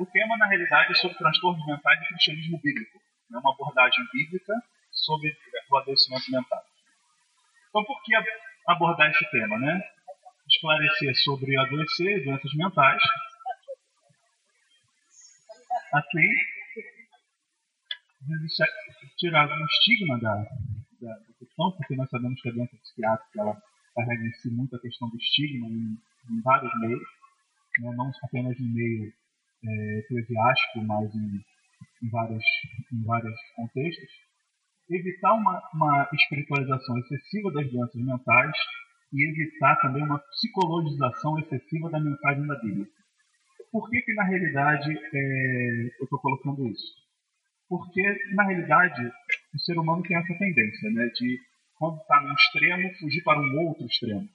o tema, na realidade, é sobre transtornos mentais e cristianismo bíblico. É uma abordagem bíblica sobre o adoecimento mental. Então, por que abordar esse tema? Né? Esclarecer sobre adoecer e doenças mentais. Assim, tirar algum estigma da, da, da, questão, porque nós sabemos que a doença psiquiátrica ela carrega em si muito a questão do estigma em, em vários meios, né? não apenas no meio é, eclesiástico, mas em, em, vários, em vários contextos. Evitar uma, uma espiritualização excessiva das doenças mentais e evitar também uma psicologização excessiva da mensagem da Bíblia. Por que, que na realidade é, eu estou colocando isso? Porque, na realidade, o ser humano tem essa tendência né, de, quando está num extremo, fugir para um outro extremo.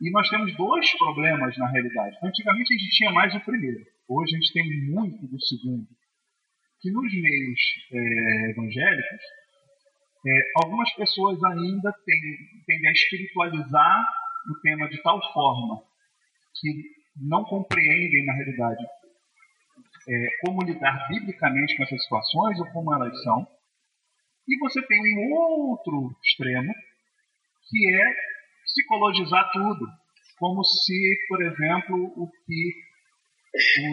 E nós temos dois problemas na realidade. Antigamente a gente tinha mais o primeiro, hoje a gente tem muito do segundo. Que nos meios é, evangélicos, é, algumas pessoas ainda tendem, tendem a espiritualizar o tema de tal forma que não compreendem na realidade é, como lidar biblicamente com essas situações ou como elas são. E você tem um outro extremo, que é psicologizar tudo, como se, por exemplo, o que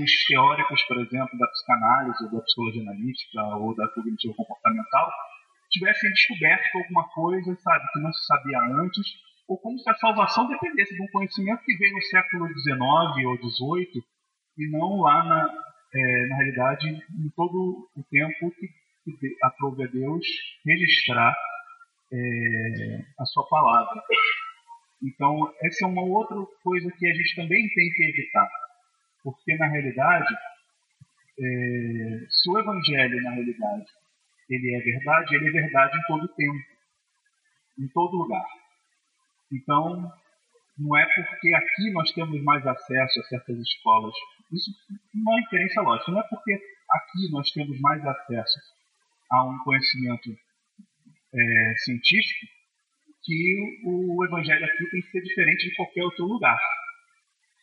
os teóricos, por exemplo, da psicanálise, ou da psicologia analítica, ou da cognitiva comportamental, tivessem descoberto alguma coisa, sabe, que não se sabia antes, ou como se a salvação dependesse de um conhecimento que veio no século XIX ou XVIII, e não lá na, é, na realidade, em todo o tempo que, que aprove a Deus registrar é, a sua palavra. Então, essa é uma outra coisa que a gente também tem que evitar. Porque, na realidade, é, se o Evangelho, na realidade, ele é verdade, ele é verdade em todo tempo, em todo lugar. Então, não é porque aqui nós temos mais acesso a certas escolas. Isso não é inferência lógica. Não é porque aqui nós temos mais acesso a um conhecimento é, científico que o evangelho aqui tem que ser diferente de qualquer outro lugar.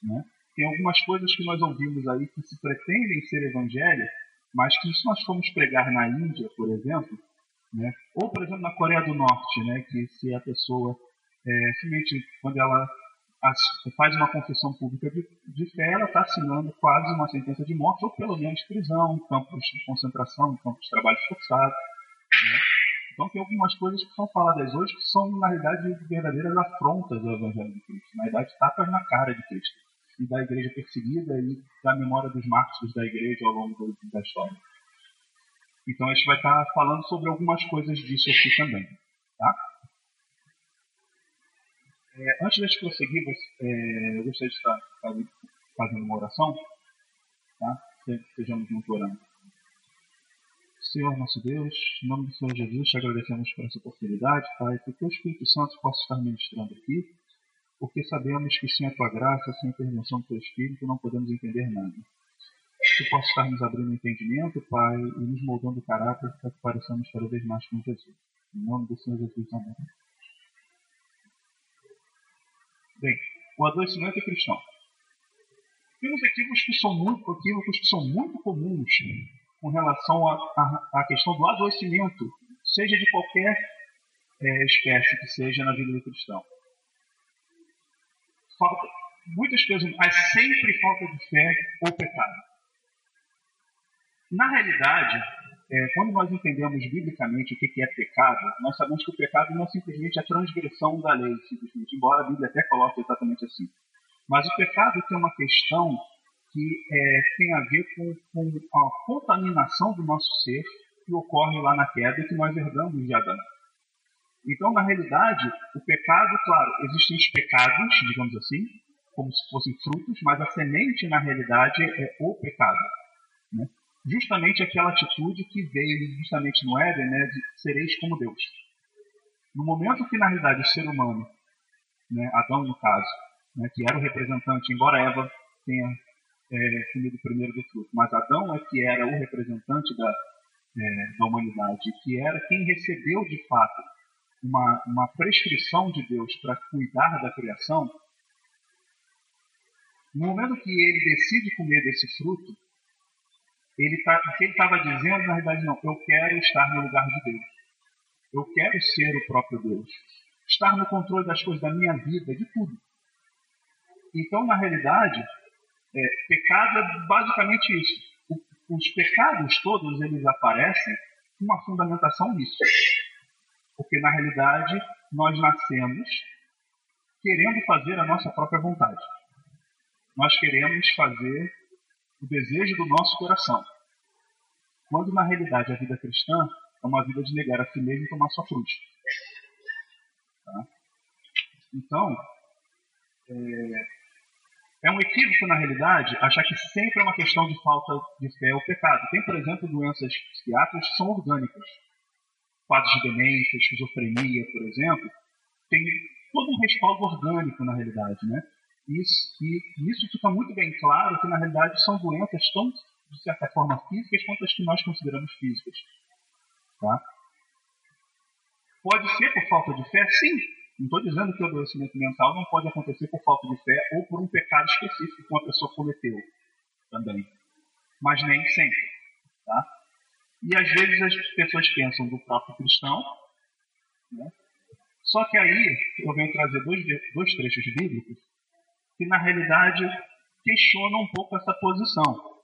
Né? Tem algumas coisas que nós ouvimos aí que se pretendem ser evangelho, mas que se nós formos pregar na Índia, por exemplo, né? ou por exemplo na Coreia do Norte, né? que se a pessoa é, simplesmente quando ela faz uma confissão pública de, de fé, ela está assinando quase uma sentença de morte, ou pelo menos prisão, campos de concentração, campos de trabalho forçado. Então tem algumas coisas que são faladas hoje que são, na realidade, verdadeiras afrontas do Evangelho de Cristo. Na verdade, tapas na cara de Cristo. E da igreja perseguida e da memória dos mártires da igreja ao longo da história. Então a gente vai estar falando sobre algumas coisas disso aqui também. Tá? É, antes de prosseguir, é, eu gostaria de estar fazendo uma oração. Tá? Sejamos juntos orando. Senhor nosso Deus, em nome do Senhor Jesus, te agradecemos por essa oportunidade, Pai, que o Espírito Santo possa estar ministrando aqui, porque sabemos que sem a tua graça, sem a intervenção do teu Espírito, não podemos entender nada. Que possa estar nos abrindo entendimento, Pai, e nos moldando o caráter para que pareçamos cada vez mais com Jesus. Em nome do Senhor Jesus, amém. Bem, o adoecimento é cristão. Temos equívocos que são muito, equívocos que são muito comuns com relação à questão do adoecimento, seja de qualquer é, espécie que seja na vida do cristão. Falta, muitas pessoas, há sempre falta de fé ou pecado. Na realidade, é, quando nós entendemos biblicamente o que é pecado, nós sabemos que o pecado não é simplesmente a transgressão da lei, simplesmente, embora a Bíblia até coloque exatamente assim. Mas o pecado tem uma questão que é, tem a ver com, com a contaminação do nosso ser que ocorre lá na queda e que nós herdamos de Adão. Então, na realidade, o pecado, claro, existem os pecados, digamos assim, como se fossem frutos, mas a semente, na realidade, é o pecado. Né? justamente aquela atitude que veio justamente no Éden, né, de sereis como Deus. No momento que, na realidade, o ser humano, né, Adão no caso, né, que era o representante, embora Eva tenha é, primeiro do fruto, mas Adão é que era o representante da, é, da humanidade, que era quem recebeu de fato uma, uma prescrição de Deus para cuidar da criação, no momento que ele decide comer desse fruto, ele tá, o que ele estava dizendo, na realidade, não. Eu quero estar no lugar de Deus. Eu quero ser o próprio Deus. Estar no controle das coisas da minha vida, de tudo. Então, na realidade, é, pecado é basicamente isso. O, os pecados todos, eles aparecem com uma fundamentação nisso. Porque, na realidade, nós nascemos querendo fazer a nossa própria vontade. Nós queremos fazer o desejo do nosso coração. Quando, na realidade, a vida cristã é uma vida de negar a si mesmo e tomar sua cruz. Tá? Então, é, é um equívoco, na realidade, achar que sempre é uma questão de falta de fé ou pecado. Tem, por exemplo, doenças psiquiátricas que são orgânicas. Quadros de demência, esquizofrenia, por exemplo, tem todo um respaldo orgânico, na realidade. Né? Isso, e isso fica muito bem claro que, na realidade, são doenças tão, de certa forma, físicas quanto as que nós consideramos físicas. Tá? Pode ser por falta de fé? Sim, não estou dizendo que o adoecimento mental não pode acontecer por falta de fé ou por um pecado específico que uma pessoa cometeu também. Mas nem sempre. Tá? E às vezes as pessoas pensam do próprio cristão. Né? Só que aí eu venho trazer dois, dois trechos bíblicos que na realidade questionam um pouco essa posição.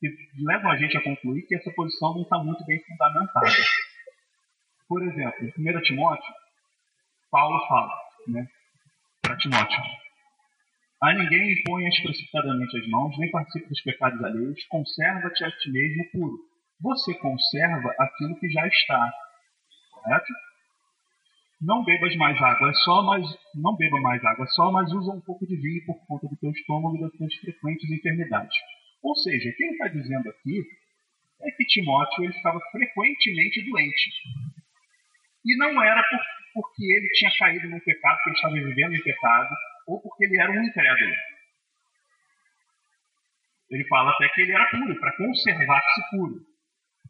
Que levam a gente a concluir que essa posição não está muito bem fundamentada. Por exemplo, em 1 Timóteo, Paulo fala né, para Timóteo: A ninguém imponhas precipitadamente as mãos, nem participe dos pecados alheios, conserva-te a ti mesmo puro. Você conserva aquilo que já está. Correto? Não bebas mais água, é só, mas não beba mais água, só, mas usa um pouco de vinho por conta do teu estômago e das tuas frequentes enfermidades. Ou seja, o que ele está dizendo aqui é que Timóteo ele estava frequentemente doente. E não era por porque ele tinha caído no pecado, porque ele estava vivendo em pecado, ou porque ele era um incrédulo. Ele fala até que ele era puro, para conservar-se puro.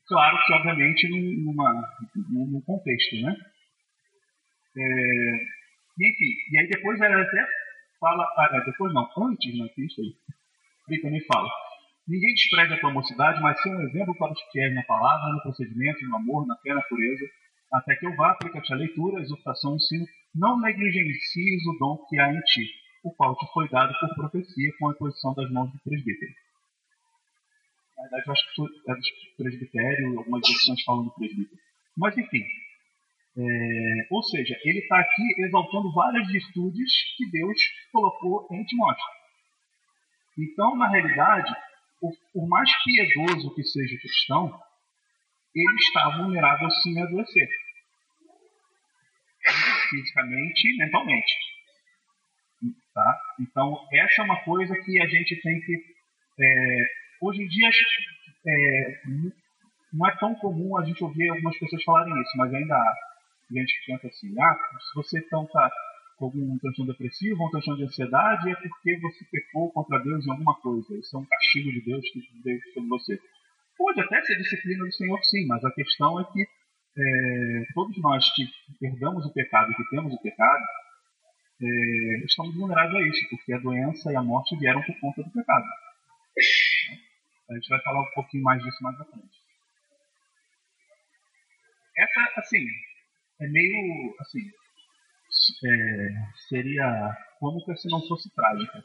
Claro que, obviamente, numa, num contexto, né? É, enfim, e aí depois ela até fala, ah, é, depois não, antes na Cristo, ele também fala, ninguém despreza a tua mocidade, mas seja um exemplo para os que querem na palavra, no procedimento, no amor, na fé, na pureza, até que eu vá, aplica-te a leitura, a exortação, o ensino, não negligencies o dom que há em ti, o qual te foi dado por profecia com a posição das mãos do presbítero. Na verdade, eu acho que é do presbitério, algumas edições falam do presbítero. Mas, enfim. É, ou seja, ele está aqui exaltando várias virtudes que Deus colocou em Timóteo. Então, na realidade, por mais piedoso que seja o cristão, ele está vulnerável sim a adoecer. Fisicamente e mentalmente. Tá? Então, essa é uma coisa que a gente tem que. É, hoje em dia, é, não é tão comum a gente ouvir algumas pessoas falarem isso, mas ainda há gente que pensa assim: ah, se você está com algum transtorno depressivo, um transtorno de ansiedade, é porque você pecou contra Deus em alguma coisa. Isso é um castigo de Deus que veio sobre você. Pode até ser disciplina do Senhor, sim, mas a questão é que é, todos nós que herdamos o pecado, que temos o pecado, é, estamos vulneráveis a isso, porque a doença e a morte vieram por conta do pecado. A gente vai falar um pouquinho mais disso mais à frente. Essa, assim, é meio, assim, é, seria como se não fosse trágica,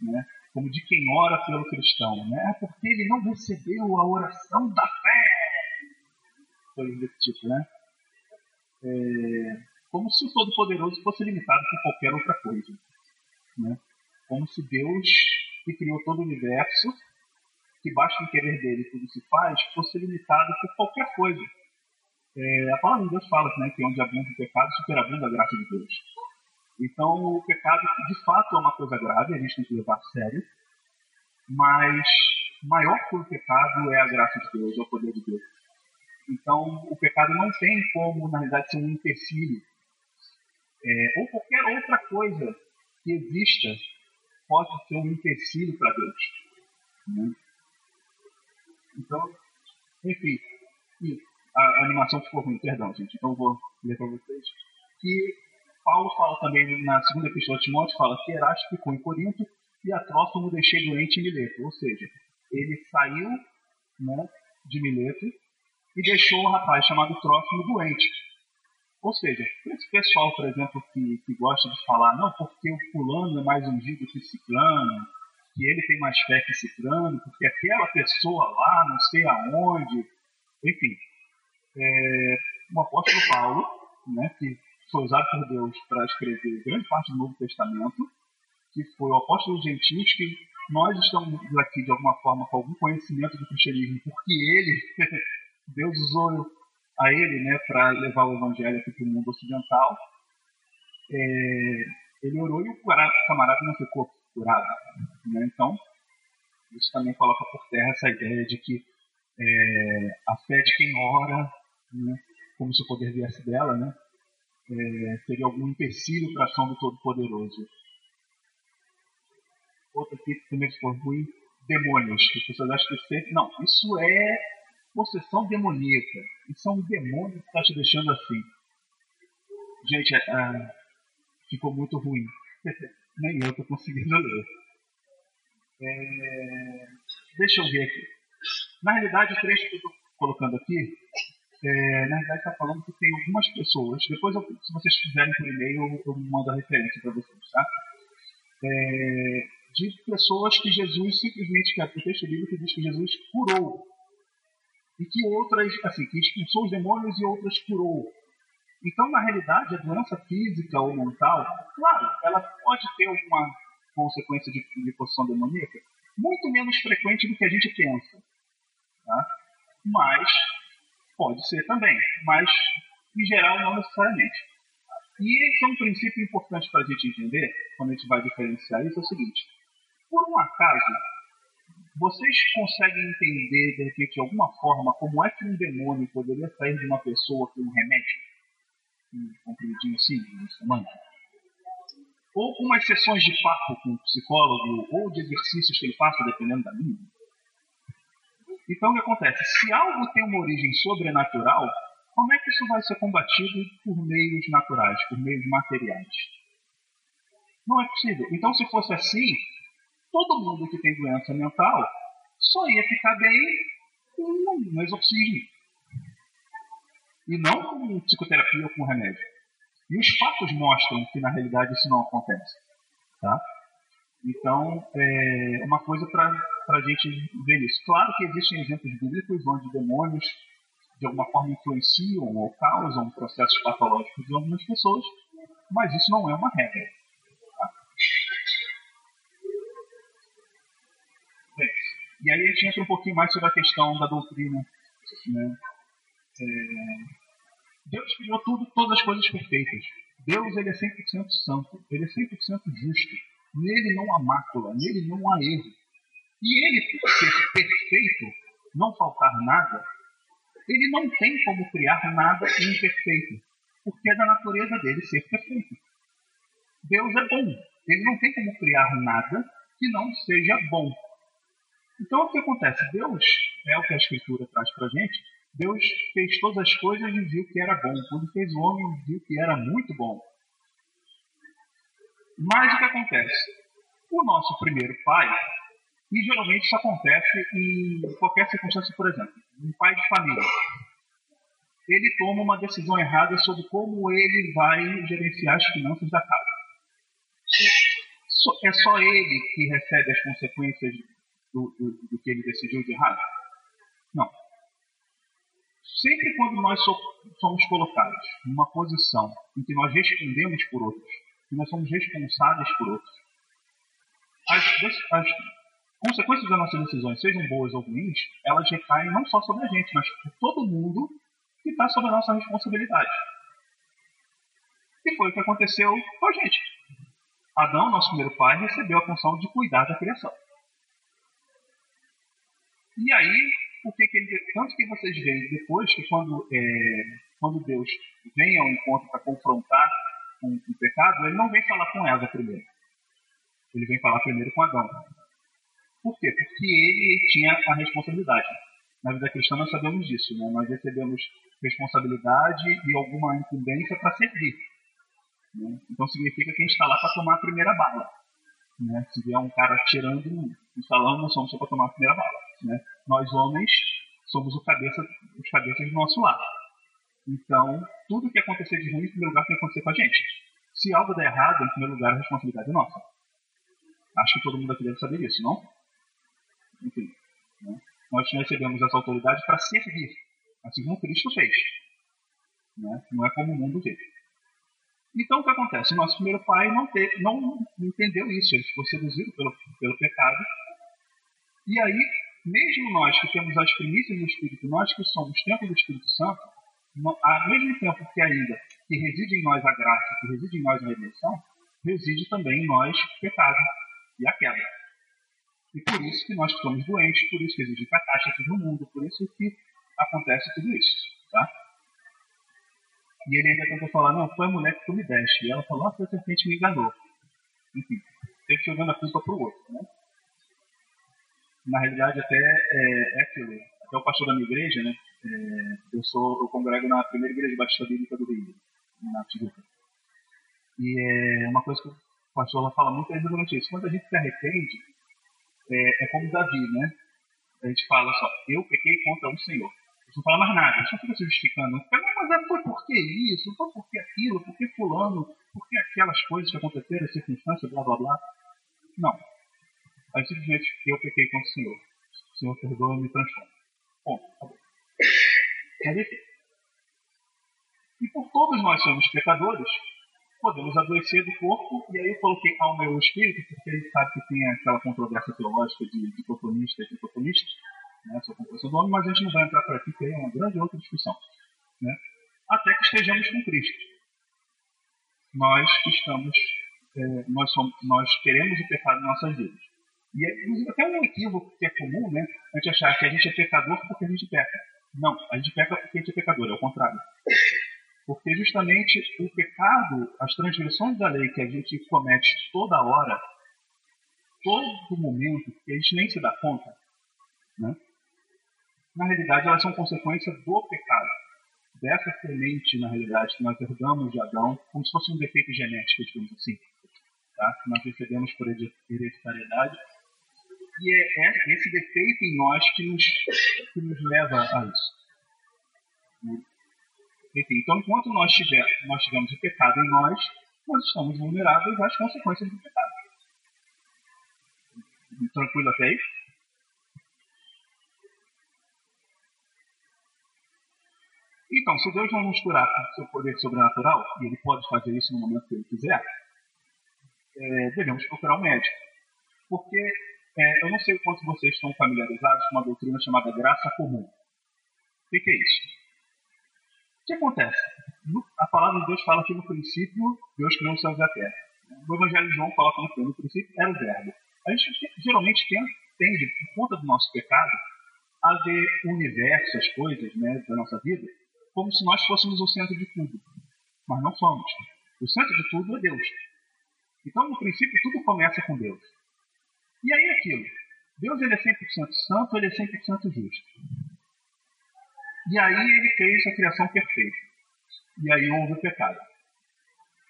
né? Como de quem ora pelo cristão, né? Porque ele não recebeu a oração da fé. Coisas desse tipo, né? É, como se o Todo-Poderoso fosse limitado por qualquer outra coisa. Né? Como se Deus, que criou todo o universo, que basta em querer dele tudo se faz, fosse limitado por qualquer coisa. É, a palavra de Deus fala né, que onde abunda o pecado, superabunda a graça de Deus. Então, o pecado, de fato, é uma coisa grave, a gente tem que levar a sério, mas maior que o pecado é a graça de Deus, é o poder de Deus. Então, o pecado não tem como, na realidade, ser um empecilho. É, ou qualquer outra coisa que exista pode ser um empecilho para Deus. Né? Então, enfim, a animação ficou ruim, perdão, gente. Então, vou ler para vocês. Que Paulo fala também na segunda epístola de Timóteo, fala que Erasto ficou em Corinto e a Trófimo deixei doente em Mileto. Ou seja, ele saiu né, de Mileto e deixou o rapaz chamado Trófimo doente. Ou seja, esse pessoal, por exemplo, que, que gosta de falar, não, porque o fulano é mais ungido que ciclano, que ele tem mais fé que ciclano, porque aquela pessoa lá, não sei aonde, enfim. É, o apóstolo Paulo, né, que foi usado por Deus para escrever grande parte do Novo Testamento, que foi o apóstolo dos gentios, que nós estamos aqui de alguma forma com algum conhecimento do cristianismo, porque ele, Deus usou a ele né, para levar o evangelho aqui para o mundo ocidental. É, ele orou e o camarada não ficou curado. Né? Então, isso também coloca por terra essa ideia de que é, a fé de quem ora, né, como se o poder viesse dela, né, é, teria algum empecilho para a ação do Todo-Poderoso. Outra aqui que também ficou ruim, demônios. As pessoas acham que sempre. Não, isso é possessão demoníaca. Isso é um demônio que está te deixando assim. Gente, é, ficou muito ruim. Nem eu estou conseguindo ler. É, deixa eu ver aqui. Na realidade, o trecho que eu estou colocando aqui, é, na realidade está falando que tem algumas pessoas. Depois, eu, se vocês fizerem por e-mail, eu, eu mando a referência para vocês, tá? É, de pessoas que Jesus simplesmente, que é o texto bíblico diz que Jesus curou. E que outras, assim, que expulsou os demônios e outras curou. Então, na realidade, a doença física ou mental, claro, ela pode ter alguma consequência de, de posição demoníaca, muito menos frequente do que a gente pensa. Tá? Mas, pode ser também, mas, em geral, não necessariamente. E é um princípio importante para a gente entender, quando a gente vai diferenciar isso, é o seguinte. Por um acaso, vocês conseguem entender, de repente, de alguma forma, como é que um demônio poderia sair de uma pessoa com um remédio? Um comprimidinho assim, um Ou com umas sessões de papo com um psicólogo, ou de exercícios que ele faça, dependendo da linha. Então, o que acontece? Se algo tem uma origem sobrenatural, como é que isso vai ser combatido por meios naturais, por meios materiais? Não é possível. Então, se fosse assim, todo mundo que tem doença mental só ia ficar bem com um exorcismo. E não com psicoterapia ou com remédio. E os fatos mostram que na realidade isso não acontece. Tá? Então, é uma coisa para a gente ver isso. Claro que existem exemplos bíblicos onde demônios de alguma forma influenciam ou causam processos patológicos em algumas pessoas, mas isso não é uma regra. E aí a gente entra um pouquinho mais sobre a questão da doutrina. Né? É... Deus criou tudo, todas as coisas perfeitas. Deus ele é 100% santo, ele é 100% justo. Nele não há mácula, nele não há erro. E ele, por ser perfeito, não faltar nada, ele não tem como criar nada imperfeito, porque é da natureza dele ser perfeito. Deus é bom, ele não tem como criar nada que não seja bom. Então, o que acontece? Deus, é o que a Escritura traz para gente, Deus fez todas as coisas e viu que era bom. Quando fez o homem, viu que era muito bom. Mas o que acontece? O nosso primeiro pai, e geralmente isso acontece em qualquer circunstância, por exemplo, um pai de família. Ele toma uma decisão errada sobre como ele vai gerenciar as finanças da casa. É só ele que recebe as consequências do, do, do que ele decidiu de errado? Não. Sempre quando nós somos colocados numa posição em que nós respondemos por outros, que nós somos responsáveis por outros, as, as consequências das nossas decisões, sejam boas ou ruins, elas recaem não só sobre a gente, mas por todo mundo que está sob a nossa responsabilidade. E foi o que aconteceu com a gente. Adão, nosso primeiro pai, recebeu a função de cuidar da criação. E aí, que, que ele. Tanto que vocês veem depois que quando, é, quando Deus vem ao encontro para confrontar com o pecado, ele não vem falar com Eva primeiro. Ele vem falar primeiro com Adão. Por quê? Porque ele tinha a responsabilidade. Na vida cristã nós sabemos disso, né? Nós recebemos responsabilidade e alguma incumbência para servir. Né? Então significa que a gente está lá para tomar a primeira bala. Né? Se vier um cara tirando um salão, nós somos só para tomar a primeira bala. Né? Nós homens somos cabeça, os cabeças do nosso lar. Então, tudo que acontecer de ruim, em primeiro lugar, tem que acontecer com a gente. Se algo der errado, em primeiro lugar, a responsabilidade é nossa. Acho que todo mundo aqui deve saber disso, não? Enfim, né? nós recebemos essa autoridade para servir, assim como Cristo fez. Né? Não é como o mundo vê. Então, o que acontece? Nosso primeiro pai não, te, não entendeu isso, ele ficou seduzido pelo, pelo pecado. E aí, mesmo nós que temos as primícias do Espírito, nós que somos templo do Espírito Santo, ao mesmo tempo que ainda que reside em nós a graça, que reside em nós a redenção, reside também em nós o pecado e a queda. E por isso que nós estamos doentes, por isso que existe catástrofe no mundo, por isso que acontece tudo isso. Tá? E ele ainda tentou falar, não, foi a mulher que tu me deste. E ela falou, nossa, a serpente me enganou. Enfim, sempre jogando a culpa para o outro. Né? Na realidade, até é, é aquilo. Até o pastor da minha igreja, né? É, eu sou, eu congrego na primeira igreja batista bíblica do Rio, na Tijuca. E é uma coisa que o pastor fala muito é exatamente isso. Quando a gente se arrepende, é, é como Davi, né? A gente fala só, eu pequei contra o Senhor. Gente não fala mais nada, gente não fica se justificando. Fica, mas foi por que isso? Foi por que aquilo? Por que fulano? Por que aquelas coisas que aconteceram, as circunstâncias, blá blá blá? Não. Aí simplesmente eu pequei contra o Senhor. O Senhor perdoa e me transforma. Acabou. Mas enfim. E por todos nós somos pecadores, podemos adoecer do corpo, e aí eu coloquei alma e espírito, porque a gente sabe que tem aquela controvérsia teológica de dicotomista e dicotomista, né, do homem, mas a gente não vai entrar por aqui, porque é uma grande outra discussão. Né, até que estejamos com Cristo. Nós estamos, é, nós, somos, nós queremos o pecado em nossas vidas. E é, até um equívoco que é comum, né, a gente achar que a gente é pecador porque a gente peca. Não, a gente peca porque a gente é pecador, é o contrário. Porque justamente o pecado, as transgressões da lei que a gente comete toda hora, todo momento, que a gente nem se dá conta, né? na realidade elas são consequência do pecado. Dessa semente, na realidade, que nós herdamos de Adão, como se fosse um defeito genético, digamos assim, tá? que nós recebemos por hereditariedade. E é, é esse defeito em nós que nos, que nos leva a isso. Enfim, então, enquanto nós, tiver, nós tivermos o pecado em nós, nós estamos vulneráveis às consequências do pecado. Tranquilo até aí? Então, se Deus não nos curar com seu poder sobrenatural, e Ele pode fazer isso no momento que Ele quiser, é, devemos procurar um médico. Porque é, eu não sei quantos vocês estão familiarizados com uma doutrina chamada graça comum. O que, que é isso? O que acontece? A palavra de Deus fala que no princípio Deus criou os céus e a terra. O Evangelho de João fala que no princípio era o verbo. A gente geralmente tende, por conta do nosso pecado, a ver o universo, as coisas né, da nossa vida, como se nós fôssemos o centro de tudo. Mas não somos. O centro de tudo é Deus. Então, no princípio, tudo começa com Deus. E aí é aquilo. Deus ele é 100% santo, ele é 100% justo. E aí ele fez a criação perfeita. E aí houve o pecado.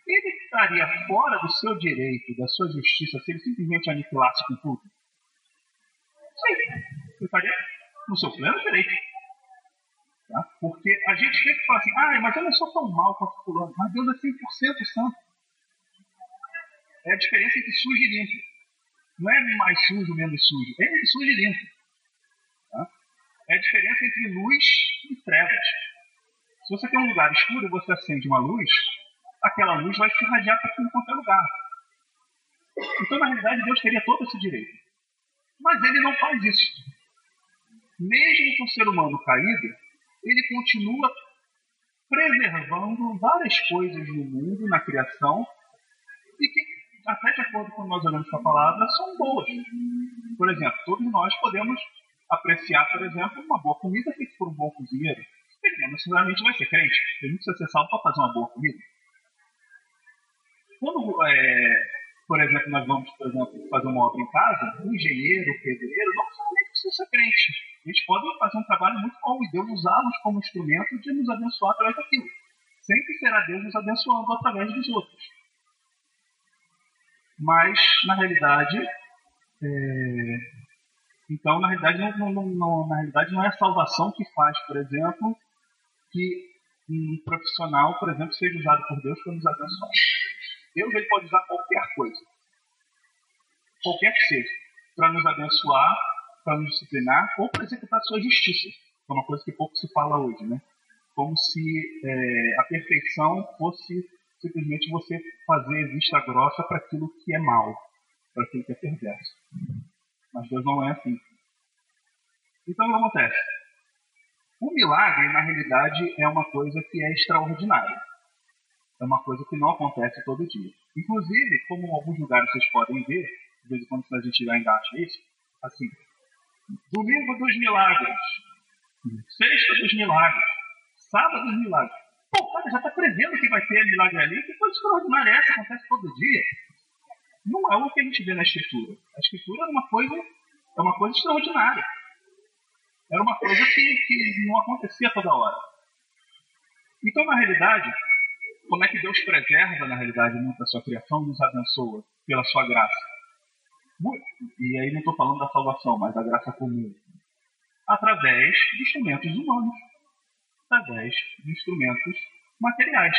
Ele estaria fora do seu direito, da sua justiça, se ele simplesmente aniquilasse com tudo? Sim, ele estaria no seu pleno direito. Tá? Porque a gente sempre fala assim, ah, mas eu não sou tão mal quanto fulano. Mas Deus é 100% santo. É a diferença entre sujo e limpo. Não é mais sujo, menos sujo. É sujo e limpo. É a diferença entre luz e trevas. Se você tem um lugar escuro e você acende uma luz, aquela luz vai se irradiar para tudo quanto é lugar. Então, na realidade, Deus teria todo esse direito. Mas ele não faz isso. Mesmo com o ser humano caído, ele continua preservando várias coisas no mundo, na criação, e que, até de acordo com nós olhamos para a palavra, são boas. Por exemplo, todos nós podemos apreciar, por exemplo, uma boa comida feita por um bom cozinheiro. Ele necessariamente vai ser crente, ele não precisa ser salvo para fazer uma boa comida. Quando, é, por exemplo, nós vamos, por exemplo, fazer uma obra em casa, um engenheiro, um pedreiro, não necessariamente precisa ser crente. Eles podem fazer um trabalho muito bom e Deus usá-los como instrumento de nos abençoar através daquilo. Sempre será Deus nos abençoando através dos outros. Mas, na realidade, é, Então, na realidade, não, não, não, na realidade, não é a salvação que faz, por exemplo, que um profissional, por exemplo, seja usado por Deus para nos abençoar. Deus ele pode usar qualquer coisa, qualquer que seja, para nos abençoar, para nos disciplinar ou para executar sua justiça. É uma coisa que pouco se fala hoje, né? Como se é, a perfeição fosse simplesmente você fazer vista grossa para aquilo que é mal, para aquilo que é perverso. Mas Deus não é assim. Então o que acontece? O milagre, na realidade, é uma coisa que é extraordinária. É uma coisa que não acontece todo dia. Inclusive, como em alguns lugares vocês podem ver, de vez em quando a gente ainda acha isso, assim, domingo dos milagres, sexta dos milagres, sábado dos milagres. Pô, cara, já está prevendo que vai ter milagre ali, que coisa extraordinária é essa, acontece todo dia. Não é o que a gente vê na escritura. A escritura é uma coisa, é uma coisa extraordinária. Era uma coisa que, que não acontecia toda hora. Então, na realidade, como é que Deus preserva, na realidade, a sua criação e nos abençoa pela sua graça? E aí não estou falando da salvação, mas da graça comum. Através de instrumentos humanos. Através de instrumentos materiais.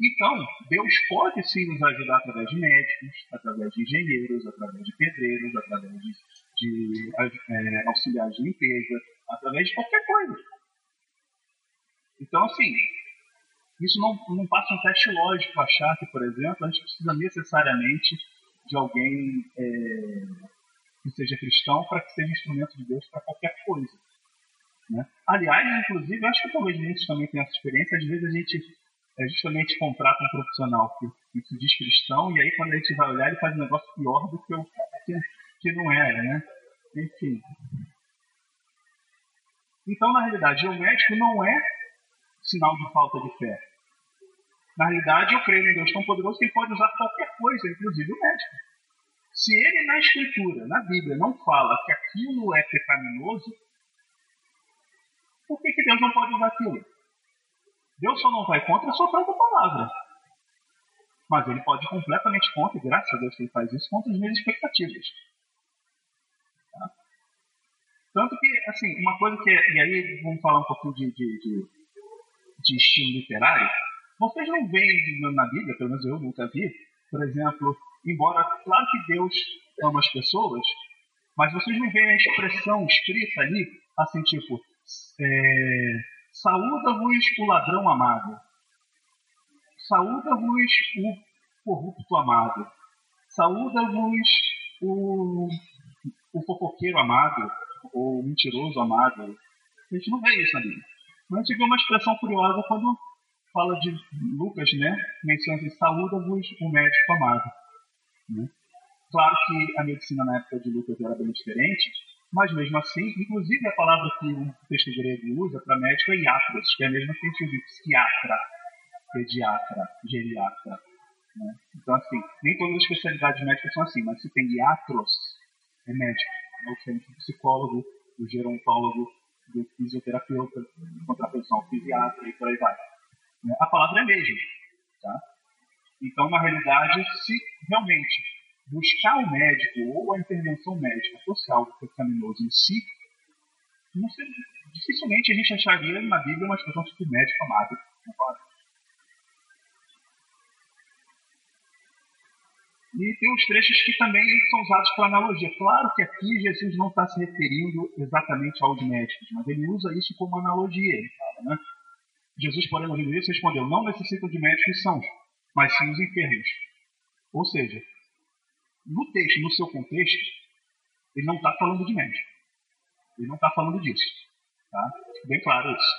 Então, Deus pode sim nos ajudar através de médicos, através de engenheiros, através de pedreiros, através de, de é, auxiliares de limpeza, através de qualquer coisa. Então, assim, isso não, não passa um teste lógico achar que, por exemplo, a gente precisa necessariamente de alguém é, que seja cristão para que seja instrumento de Deus para qualquer coisa. Né? Aliás, inclusive, acho que talvez muitos também tenham essa experiência. Às vezes a gente é, justamente contrata um profissional que, que se diz cristão e aí quando a gente vai olhar ele faz um negócio pior do que o que, que não era, né? Enfim. Então, na realidade, o médico não é sinal de falta de fé. Na realidade, eu creio em Deus tão poderoso que ele pode usar qualquer coisa, inclusive o médico. Se ele na Escritura, na Bíblia, não fala que aquilo é pecaminoso, por que, que Deus não pode usar aquilo? Deus só não vai contra a sua própria palavra. Mas ele pode ir completamente contra, e graças a Deus que ele faz isso, contra as minhas expectativas. Tá? Tanto que, assim, uma coisa que. E aí vamos falar um pouquinho de, de, de, de estilo literário. Vocês não veem na Bíblia, pelo menos eu nunca vi, por exemplo, embora, claro que Deus ama as pessoas, mas vocês não veem a expressão escrita ali, assim, tipo, é, saúda-vos o ladrão amado, saúda-vos o corrupto amado, saúda-vos o, o fofoqueiro amado, ou mentiroso amado. A gente não vê isso Bíblia. Mas a gente vê uma expressão curiosa quando fala de Lucas, né? Menciona saúda-vos o médico amado. Né? Claro que a medicina na época de Lucas era bem diferente, mas mesmo assim, inclusive a palavra que o texto grego usa para médico é iatros, que é a mesma que a gente psiquiatra, pediatra, geriatra. Né? Então, assim, nem todas as especialidades médicas são assim, mas se tem iatros, é médico. É o diferente do psicólogo, do gerontólogo, do fisioterapeuta, contraposição ao fisiatra e por aí vai. Né? A palavra é a mesma. Tá? Então, na realidade, se realmente buscar o médico ou a intervenção médica fosse algo pecaminoso em si, sei, dificilmente a gente acharia na Bíblia uma expressão tipo médico amado. E tem os trechos que também são usados para analogia. Claro que aqui Jesus não está se referindo exatamente aos médicos, mas ele usa isso como analogia. Ele fala, né? Jesus, porém, ouvindo isso, respondeu: Não necessitam de médicos sãos, mas sim os enfermos. Ou seja, no texto, no seu contexto, ele não está falando de médico. Ele não está falando disso. Tá? Bem claro isso.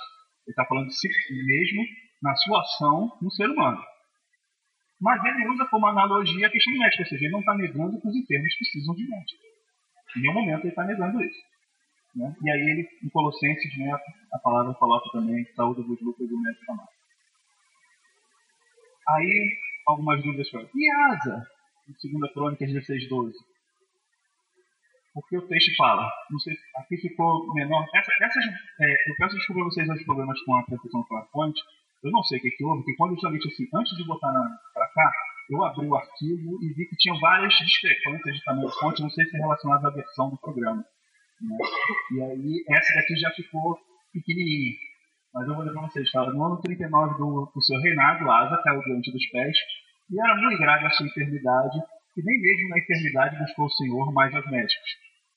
Ele está falando de si mesmo na sua ação no ser humano. Mas ele usa como analogia a questão do médico, ou seja, ele não está negando que os enfermos precisam de médico. Em nenhum momento ele está negando isso. Né? E aí ele, em Colossenses, né, a palavra coloca também saúde dos lucros do médico amado. Aí, algumas dúvidas foram. E asa? Em 2 Crônicas 16, 12. Porque o texto fala, não sei, aqui ficou menor. Essa, essas, é, eu peço desculpa a vocês os problemas com a precisão com a fonte. Eu não sei o que, que houve, porque quando justamente assim, antes de botar para cá, eu abri o arquivo e vi que tinha várias discrepâncias de tamanho de fonte, não sei se relacionadas à versão do programa. Né? E aí, essa daqui já ficou pequenininha. Mas eu vou ler para vocês. Fala, no ano 39 do, do seu reinado, Asa caiu diante dos pés, e era muito grave a sua enfermidade, e nem mesmo na enfermidade buscou o Senhor, mais aos médicos.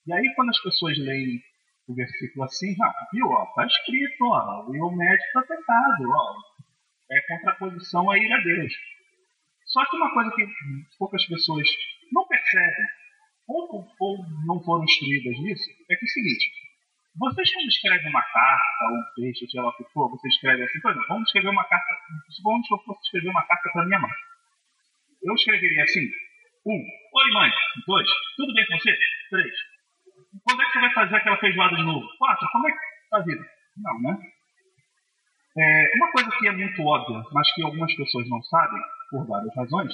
E aí, quando as pessoas leem o versículo assim, ah, viu, ó, tá escrito, ó, o médico está tentado, ó, é contraposição a ir a Deus. Só que uma coisa que poucas pessoas não percebem, ou, ou não foram instruídas nisso, é que é o seguinte, vocês quando escrevem uma carta, ou um texto, sei lá o que for, você escreve assim, por exemplo, vamos escrever uma carta, que eu fosse escrever uma carta para minha mãe. Eu escreveria assim, um, oi mãe, dois, tudo bem com você? Três, quando é que você vai fazer aquela feijoada de novo? Quatro, como é que tá vida? Não, né? É, uma coisa que é muito óbvia, mas que algumas pessoas não sabem, por várias razões,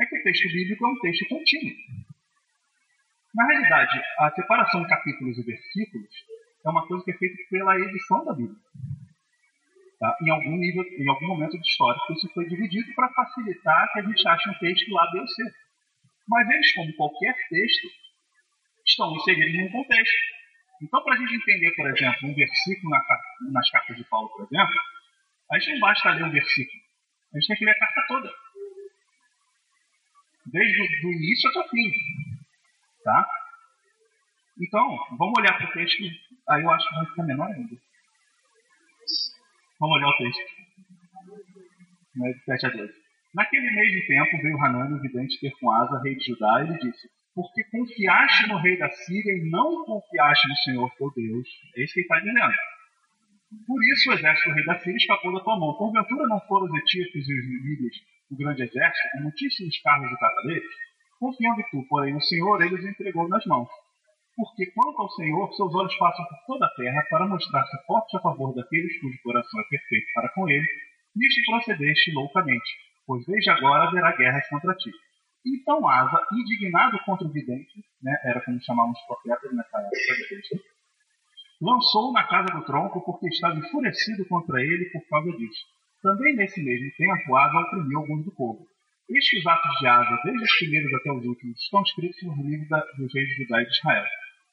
é que o texto bíblico é um texto contínuo. Na realidade, a separação de capítulos e versículos é uma coisa que é feita pela edição da Bíblia. Tá? Em algum nível, em algum momento histórico, isso foi dividido para facilitar que a gente ache um texto lá B ou C. Mas eles, como qualquer texto, estão inseridos num contexto. Então, para a gente entender, por exemplo, um versículo na, nas cartas de Paulo, por exemplo, a gente não basta ler um versículo. A gente tem que ler a carta toda. Desde o início até o fim. Tá? Então, vamos olhar para o texto. Aí eu acho que vai ficar menor ainda. Vamos olhar o texto. Né, de 7 a 12. Naquele mesmo tempo veio Hanani, o vidente, ter com Asa, rei de Judá, e lhe disse: Porque confiaste no rei da Síria e não confiaste no Senhor teu Deus. É isso que ele está dizendo. Por isso o exército do rei da Síria escapou da tua mão. Porventura não foram os etíopes e os líbios o grande exército, com muitíssimos carros e cavaleiros? Confiando tu, porém, no Senhor, ele os entregou nas mãos. Porque quanto ao Senhor, seus olhos passam por toda a terra para mostrar-se forte a favor daqueles cujo coração é perfeito para com ele, nisto procedeste loucamente, pois desde agora haverá guerras contra ti. Então Asa, indignado contra o vidente, né, era como chamávamos profetas nessa época, lançou na casa do tronco porque estava enfurecido contra ele por causa disso. Também nesse mesmo tempo, Asa oprimiu alguns do povo. Os atos de Asa, desde os primeiros até os últimos, estão escritos no livro da, dos reis de Judá e de Israel.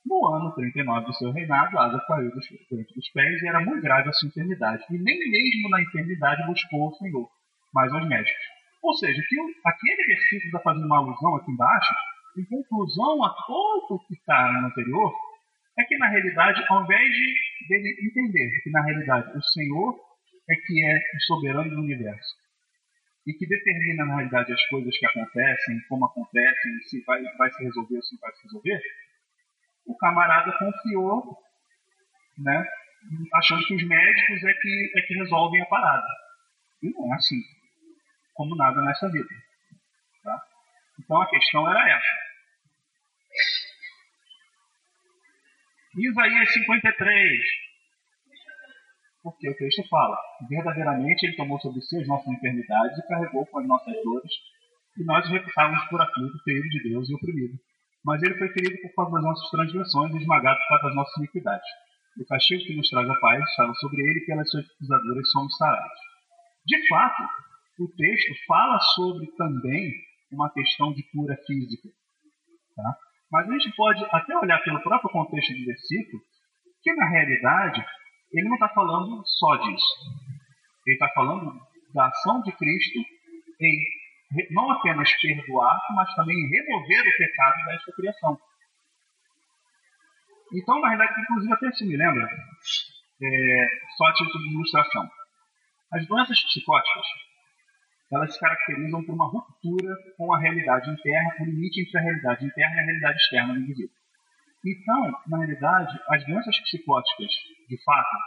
No ano 39 do seu reinado, Asa caiu dos, dos pés e era muito grave a sua enfermidade. E nem mesmo na enfermidade buscou o Senhor, mas aos médicos. Ou seja, que aquele versículo está fazendo uma alusão aqui embaixo, em conclusão a todo o que está no anterior, é que na realidade, ao invés de dele entender que na realidade o Senhor é que é o soberano do universo e que determina na realidade as coisas que acontecem, como acontecem, se vai, vai se resolver ou se não vai se resolver, o camarada confiou, né, achando que os médicos é que, é que resolvem a parada. E não é assim, como nada nessa vida. Tá? Então a questão era essa. Isaías 53. Porque o texto fala: verdadeiramente ele tomou sobre si as nossas enfermidades e carregou com as nossas dores, e nós reputávamos por aflito, ferido de Deus e oprimido. Mas ele foi ferido por causa das nossas transgressões e esmagado por causa das nossas iniquidades. O castigo que nos traz a paz estava sobre ele, e pelas suas pisaduras somos sarados. De fato, o texto fala sobre também uma questão de cura física. Tá? Mas a gente pode até olhar pelo próprio contexto do versículo, que na realidade ele não está falando só disso. Ele está falando da ação de Cristo em não apenas perdoar, mas também remover o pecado desta criação. Então, na realidade, inclusive até se me lembra, é, só a título de ilustração, as doenças psicóticas elas se caracterizam por uma ruptura com a realidade interna, o limite entre a realidade interna e a realidade externa do indivíduo. Então, na realidade, as doenças psicóticas, de fato,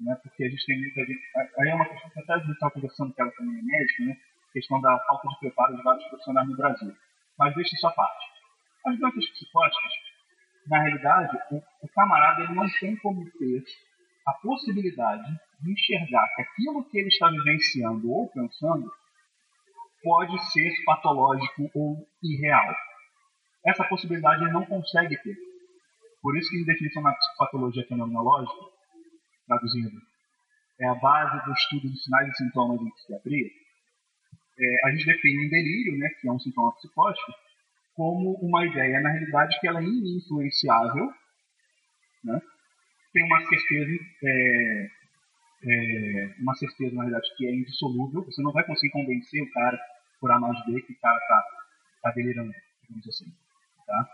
né, porque a gente tem muita gente. Aí é uma questão que até a gente estava conversando, que ela também é médica, né, questão da falta de preparo de vários profissionais no Brasil. Mas deixa isso à parte. As doenças psicóticas, na realidade, o, o camarada ele não tem como ter a possibilidade de enxergar que aquilo que ele está vivenciando ou pensando pode ser patológico ou irreal. Essa possibilidade ele não consegue ter. Por isso que, em definição na psicopatologia fenomenológica, traduzindo, é a base do estudo de sinais e sintomas em psiquiatria, é, a gente define um delírio, né, que é um sintoma psicótico, como uma ideia, na realidade, que ela é ininfluenciável, né, tem uma certeza, é, é, uma certeza, na realidade, que é indissolúvel, você não vai conseguir convencer o cara por A mais B que o cara está tá delirando, digamos assim. Tá?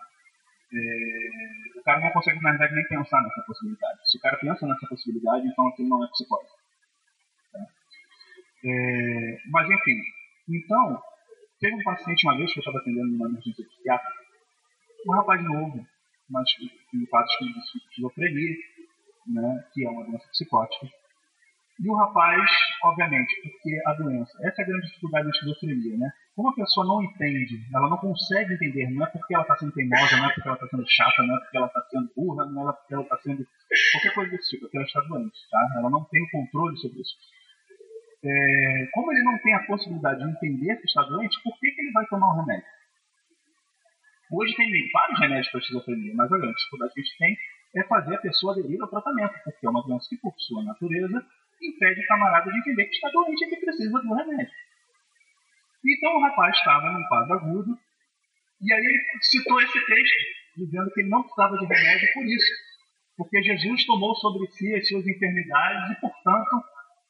É, o cara não consegue, na verdade, nem pensar nessa possibilidade. Se o cara pensa nessa possibilidade, então aquilo não é psicose. Tá? É, mas, enfim, então, teve um paciente uma vez que eu estava atendendo numa emergência psiquiátrica, um rapaz novo, mas com quadros de esquizofrenia, né, que é uma doença psicótica. E o rapaz, obviamente, porque a doença, essa é a grande dificuldade da esquizofrenia, né? Como a pessoa não entende, ela não consegue entender, não é porque ela está sendo teimosa, não é porque ela está sendo chata, não é porque ela está sendo burra, não é porque ela está sendo qualquer coisa desse tipo, é porque ela está doente, tá? Ela não tem o controle sobre isso. É, como ele não tem a possibilidade de entender que está doente, por que, que ele vai tomar um remédio? Hoje tem vários remédios para esquizofrenia, mas a grande dificuldade que a gente tem é fazer a pessoa aderir ao tratamento, porque é uma doença que, por sua natureza, impede o camarada de entender que está doente e que precisa do remédio. Então o rapaz estava num quadro agudo, e aí ele citou esse texto, dizendo que ele não precisava de remédio por isso, porque Jesus tomou sobre si as suas enfermidades e, portanto,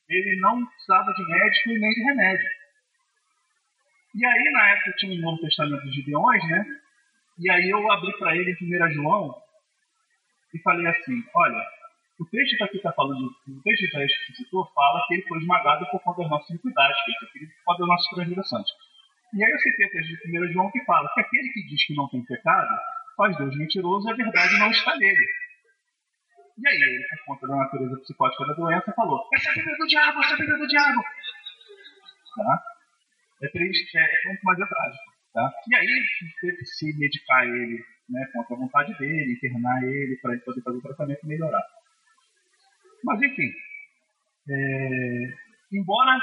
ele não precisava de médico e nem de remédio. E aí, na época, tinha o Novo Testamento dos Gideões, né? E aí eu abri para ele em 1 João e falei assim: olha, o texto aqui está falando, o texto de que citou fala que ele foi esmagado por conta das nossas iniquidades, que por conta das nossas transgressões. E aí eu citei o texto de 1 João que fala que aquele que diz que não tem pecado faz Deus mentiroso e a verdade não está nele. E aí ele, por conta da natureza psicótica da doença, falou: essa é Bíblia do diabo, essa é Bíblia do diabo. Tá? É triste, é muito mais é trágico. Tá? E aí teve que se medicar ele né, contra a vontade dele, internar ele para ele poder fazer o tratamento e melhorar. Mas enfim, é, embora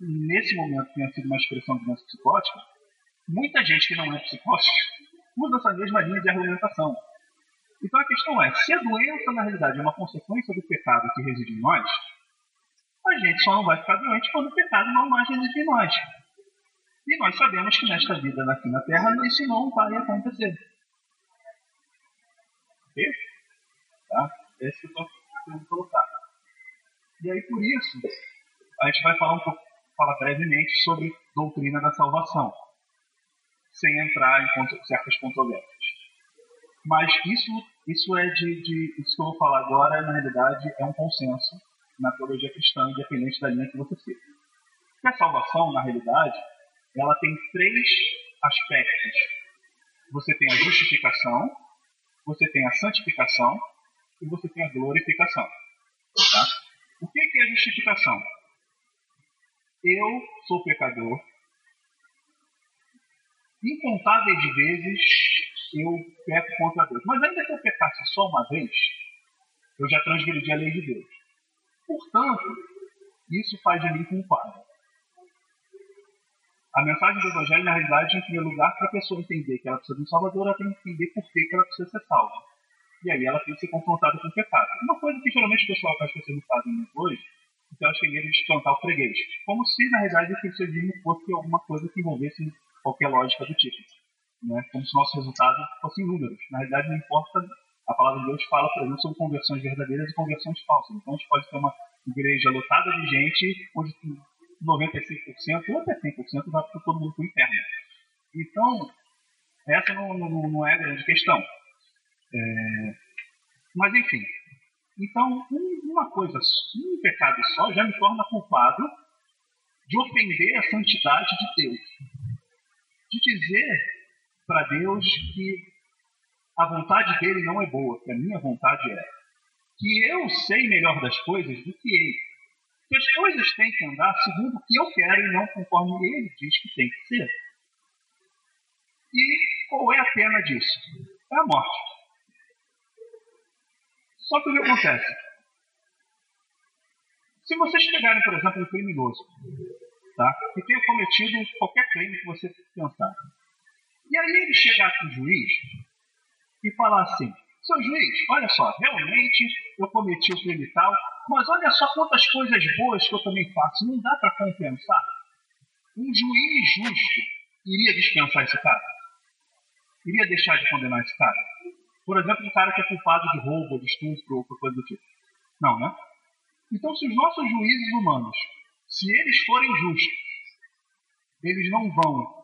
nesse momento tenha sido uma expressão de doença psicótica, muita gente que não é psicótica usa essa mesma linha de argumentação. Então a questão é, se a doença na realidade é uma consequência do pecado que reside em nós, a gente só não vai ficar doente quando o pecado não mais reside em nós. E nós sabemos que nesta vida aqui na Terra isso não vai acontecer. Ok? Tá? Esse que eu estou querendo colocar. E aí, por isso, a gente vai falar um pouco, falar brevemente sobre doutrina da salvação, sem entrar em certas controvérsias. Mas isso, isso é de, de, isso que eu vou falar agora, na realidade, é um consenso na teologia cristã, independente da linha que você siga. Porque a salvação, na realidade, ela tem três aspectos. Você tem a justificação, você tem a santificação e você tem a glorificação. Tá? O que é a justificação? Eu sou pecador. Incontáveis vezes eu peco contra Deus. Mas ainda que eu pecasse só uma vez, eu já transgredi a lei de Deus. Portanto, isso faz de mim culpado. A mensagem do Evangelho, na realidade, em primeiro lugar, para a pessoa entender que ela precisa de um Salvador, ela tem que entender por que ela precisa ser salva. E aí ela tem que ser confrontada com o pecado. Uma coisa que geralmente o pessoal faz pessoas não fazem hoje, então elas têm medo de espantar o freguês. Como se, na realidade, o cristianismo fosse alguma coisa que envolvesse qualquer lógica do tipo. Né? Como se o nosso resultado fosse números. Na realidade, não importa. A palavra de Deus fala, por exemplo, sobre conversões verdadeiras e conversões falsas. Então a gente pode ter uma igreja lotada de gente onde 95% ou até 100% vai para todo mundo para o inferno. Então, essa não, não, não, é a grande questão. É, mas, enfim. Então, um, uma coisa, um pecado só já me torna culpado de ofender a santidade de Deus. De dizer para Deus que a vontade dele não é boa, que a minha vontade é. Que eu sei melhor das coisas do que ele que as coisas têm que andar segundo o que eu quero e não conforme ele diz que tem que ser. E qual é a pena disso? É a morte. Só que o que acontece? Se vocês pegarem, por exemplo, um criminoso, tá? que tenha cometido qualquer crime que você pensar, e aí ele chegar para o juiz e falar assim: seu juiz, olha só, realmente eu cometi o crime tal, mas olha só quantas coisas boas que eu também faço, não dá para compensar? Um juiz justo iria dispensar esse cara? Iria deixar de condenar esse cara? Por exemplo, um cara que é culpado de roubo, de estupro ou coisa do tipo. Não, né? Então, se os nossos juízes humanos, se eles forem justos, eles não vão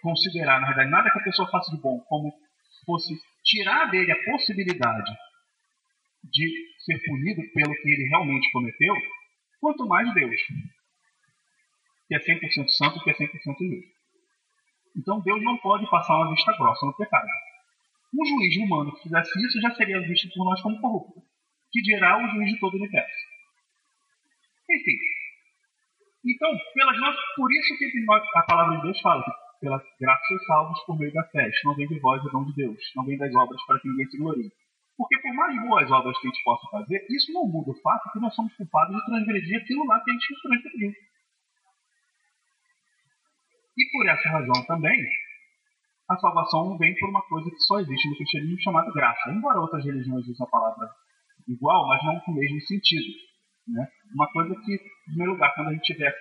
considerar, na verdade, nada que a pessoa faça de bom como fosse tirar dele a possibilidade de ser punido pelo que ele realmente cometeu, quanto mais Deus, que é 100% santo, que é 100% justo. Então Deus não pode passar uma vista grossa no pecado. Um juiz humano que fizesse isso já seria visto por nós como corrupto, que dirá o juiz de todo o universo. Enfim. Então, pelas nossas, por isso que a palavra de Deus fala que pela graça sois salvos por meio da fé. Isto não vem de vós, é dom de Deus. Não vem das obras para que ninguém se glorie. Porque por mais boas obras que a gente possa fazer, isso não muda o fato que nós somos culpados de transgredir aquilo lá que a gente transgrediu. E por essa razão também, a salvação vem por uma coisa que só existe no cristianismo chamada graça. Embora outras religiões usem a palavra igual, mas não com o mesmo sentido. Né? Uma coisa que, em primeiro lugar, quando a gente estiver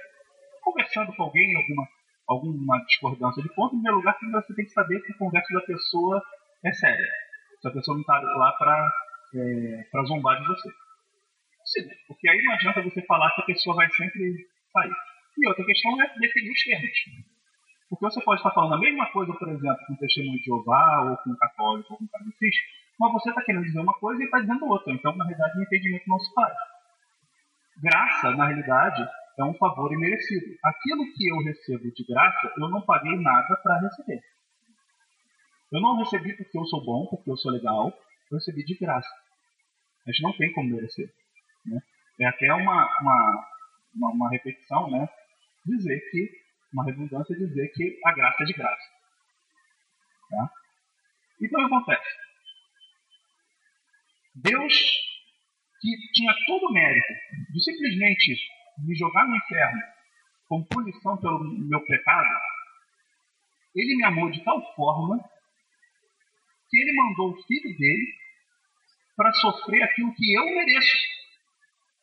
conversando com alguém, alguma, alguma discordância de ponto, em primeiro lugar, você tem que saber que a conversa da pessoa é séria se a pessoa não está lá para é, zombar de você. Sim, porque aí não adianta você falar que a pessoa vai sempre sair. E outra questão é definir os termos. Porque você pode estar falando a mesma coisa, por exemplo, com um testemunho de Jeová, ou com um católico, ou com um kardecista, mas você está querendo dizer uma coisa e está dizendo outra. Então, na realidade, o entendimento não se faz. Graça, na realidade, é um favor imerecido. Aquilo que eu recebo de graça, eu não paguei nada para receber. Eu não recebi porque eu sou bom, porque eu sou legal, eu recebi de graça. A gente não tem como merecer. Né? É até uma, uma, uma, uma repetição, né? Dizer que, uma redundância dizer que a graça é de graça. Tá? Então acontece. Deus, que tinha todo o mérito de simplesmente me jogar no inferno como punição pelo meu pecado, ele me amou de tal forma que ele mandou o filho dele para sofrer aquilo que eu mereço.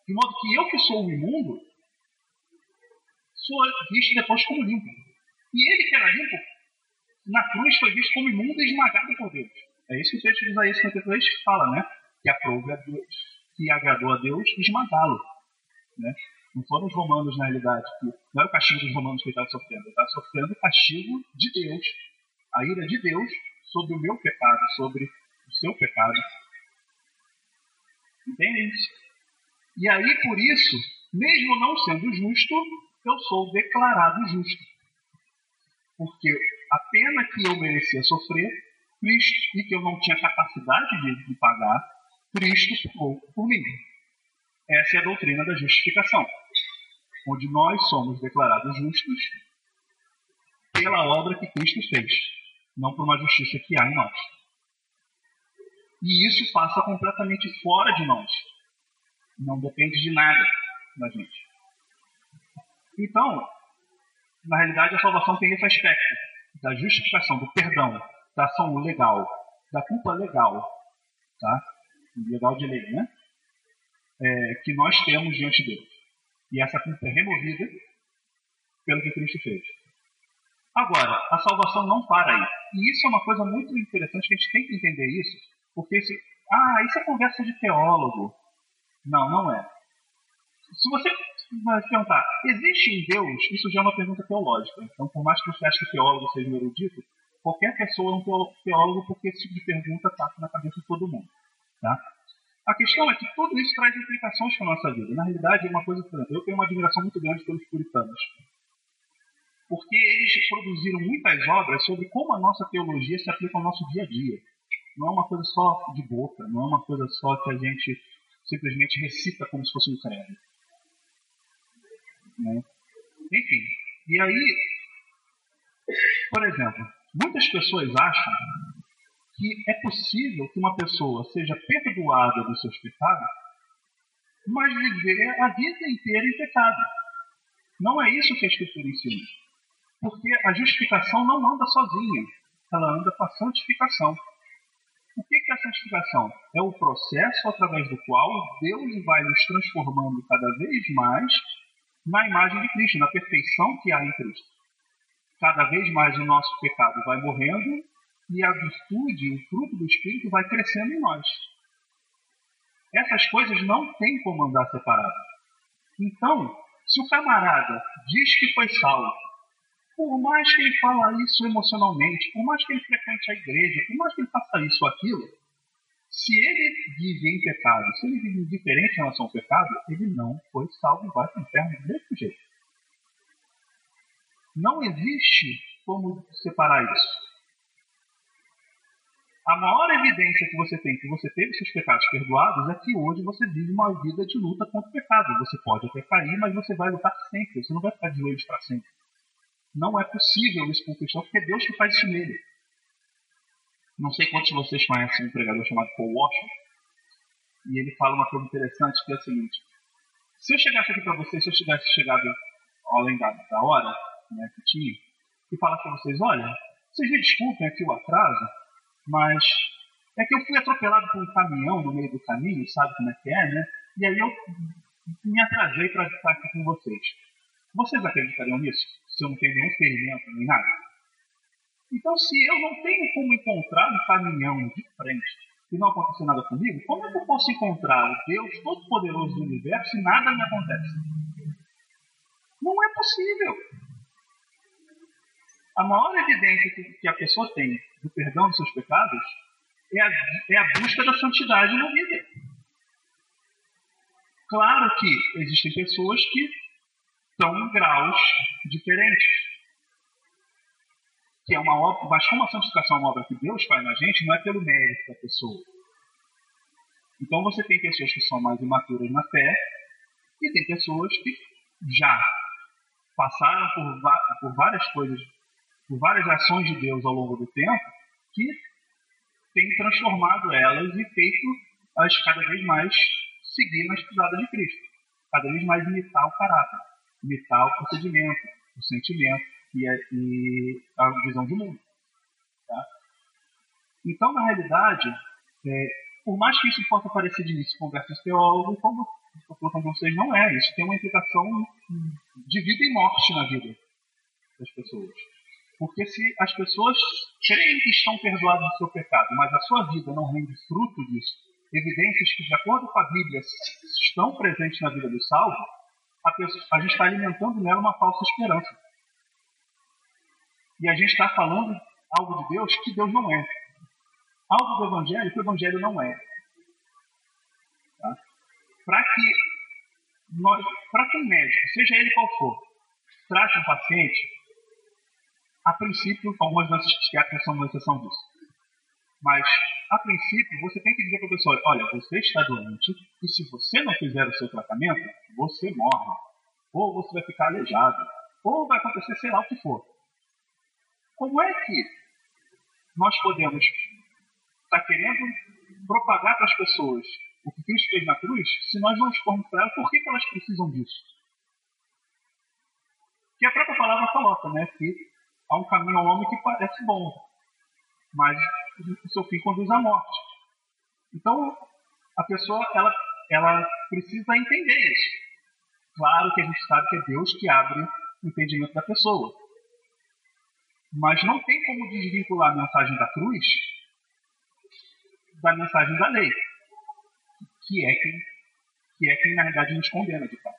De modo que eu, que sou o imundo, sou visto depois como limpo. E ele, que era limpo, na cruz foi visto como imundo e esmagado por Deus. É isso que o texto de Isaías 53 fala, né? Que a Deus, que agradou a Deus esmagá-lo. Né? Não foram os romanos, na realidade, que não era o castigo dos romanos que ele estava sofrendo, ele estava sofrendo o castigo de Deus, a ira de Deus sobre o meu pecado, sobre o seu pecado. Entende isso? E aí, por isso, mesmo não sendo justo, eu sou declarado justo. Porque a pena que eu merecia sofrer, Cristo, e que eu não tinha capacidade de, de pagar, Cristo pagou por mim. Essa é a doutrina da justificação, onde nós somos declarados justos pela obra que Cristo fez não por uma justiça que há em nós. E isso passa completamente fora de nós. Não depende de nada da gente. Então, na realidade, a salvação tem esse aspecto da justificação, do perdão, da ação legal, da culpa legal, tá? Legal de lei, né? É, que nós temos diante de Deus. E essa culpa é removida pelo que Cristo fez. Agora, a salvação não para aí. E isso é uma coisa muito interessante que a gente tem que entender isso, porque se, ah, isso é conversa de teólogo. Não, não é. Se você perguntar, existe em Deus? Isso já é uma pergunta teológica. Então, por mais que você ache que teólogo seja um erudito, qualquer pessoa é um teólogo porque esse tipo de pergunta passa na cabeça de todo mundo. Tá? A questão é que tudo isso traz implicações para a nossa vida. Na realidade, é uma coisa. Eu tenho uma admiração muito grande pelos puritanos porque eles produziram muitas obras sobre como a nossa teologia se aplica ao nosso dia a dia. Não é uma coisa só de boca, não é uma coisa só que a gente simplesmente recita como se fosse um credo. Né? Enfim, e aí, por exemplo, muitas pessoas acham que é possível que uma pessoa seja perdoada dos seus pecados, mas viver a vida inteira em pecado. Não é isso que a Escritura ensina. Porque a justificação não anda sozinha, ela anda com a santificação. O que é a santificação? É o processo através do qual Deus vai nos transformando cada vez mais na imagem de Cristo, na perfeição que há em Cristo. Cada vez mais o nosso pecado vai morrendo e a virtude, o fruto do Espírito vai crescendo em nós. Essas coisas não tem como andar separado. Então, se o camarada diz que foi salvo, por mais que ele fala isso emocionalmente, por mais que ele frequente a igreja, por mais que ele faça isso ou aquilo, se ele vive em pecado, se ele vive indiferente em relação ao pecado, ele não foi salvo e vai para o inferno mesmo jeito. Não existe como separar isso. A maior evidência que você tem que você teve seus pecados perdoados é que hoje você vive uma vida de luta contra o pecado. Você pode até cair, mas você vai lutar sempre. Você não vai ficar de joelhos para sempre. Não é possível isso com o cristão, porque é Deus que faz isso nele. Não sei quantos de vocês conhecem um pregador chamado Paul Washer. E ele fala uma coisa interessante, que é o seguinte. Se eu chegasse aqui para vocês, se eu tivesse chegado além da, da hora né, que tinha, e falasse para vocês, olha, vocês me desculpem aqui o atraso, mas é que eu fui atropelado por um caminhão no meio do caminho, sabe como é que é, né? E aí eu me atrasei para estar aqui com vocês. Vocês acreditariam nisso? Se eu não tenho nenhum ferimento nem nada? Então, se eu não tenho como encontrar um caminhão de frente e não aconteceu nada comigo, como é que eu posso encontrar o Deus Todo-Poderoso do universo e nada me acontece? Não é possível. A maior evidência que a pessoa tem do perdão dos seus pecados é a, é a busca da santidade na vida. Claro que existem pessoas que estão em graus diferentes. Que é uma obra, mas como a santificação é uma obra que Deus faz na gente, não é pelo mérito da pessoa. Então você tem pessoas que são mais imaturas na fé e tem pessoas que já passaram por, por várias coisas, por várias ações de Deus ao longo do tempo que tem transformado elas e feito as cada vez mais seguir na estudada de Cristo, cada vez mais imitar o caráter, imitar o procedimento, o sentimento e a, e a visão de mundo. Tá? Então, na realidade, é, por mais que isso possa parecer de início conversa de como estou falando com vocês, não é. Isso tem uma implicação de vida e morte na vida das pessoas. Porque se as pessoas creem que estão perdoadas do seu pecado, mas a sua vida não rende fruto disso, evidências que, de acordo com a Bíblia, estão presentes na vida do salvo, a, pessoa, a gente está alimentando nela uma falsa esperança. E a gente está falando algo de Deus que Deus não é. Algo do Evangelho que o Evangelho não é. Tá? Para que, para que um médico, seja ele qual for, trate um paciente, a princípio, algumas doenças psiquiátricas são uma exceção disso. Mas, a princípio, você tem que dizer para a pessoa: olha, você está doente e se você não fizer o seu tratamento, você morre. Ou você vai ficar aleijado. Ou vai acontecer sei lá o que for. Como é que nós podemos estar tá querendo propagar para as pessoas o que Cristo fez na cruz se nós não formos para elas por que elas precisam disso? Que a própria palavra coloca, né? Que há um caminho ao homem que parece bom, mas o seu fim conduz à morte. Então, a pessoa ela, ela precisa entender isso. Claro que a gente sabe que é Deus que abre o entendimento da pessoa. Mas não tem como desvincular a mensagem da cruz da mensagem da lei, que é quem, que é quem na verdade nos condena de fato.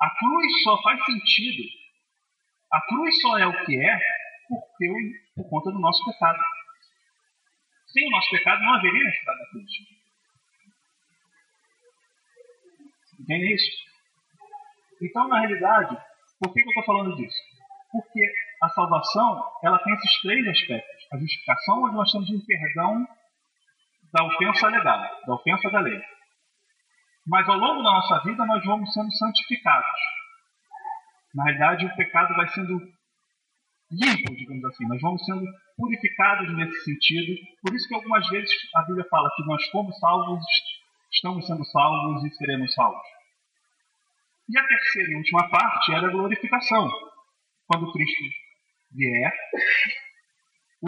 A cruz só faz sentido a cruz só é o que é porque, por conta do nosso pecado. Sem o nosso pecado não haveria necessidade da cruz. Entende isso? Então, na realidade, por que, eu estou falando disso? Porque a salvação ela tem esses três aspectos. A justificação, onde nós temos um perdão da ofensa legal, da ofensa da lei. Mas ao longo da nossa vida nós vamos sendo santificados. Na realidade, o pecado vai sendo limpo, digamos assim. Nós vamos sendo purificados nesse sentido. Por isso que algumas vezes a Bíblia fala que nós fomos salvos, estamos sendo salvos e seremos salvos. E a terceira e última parte era a glorificação. Quando Cristo vier,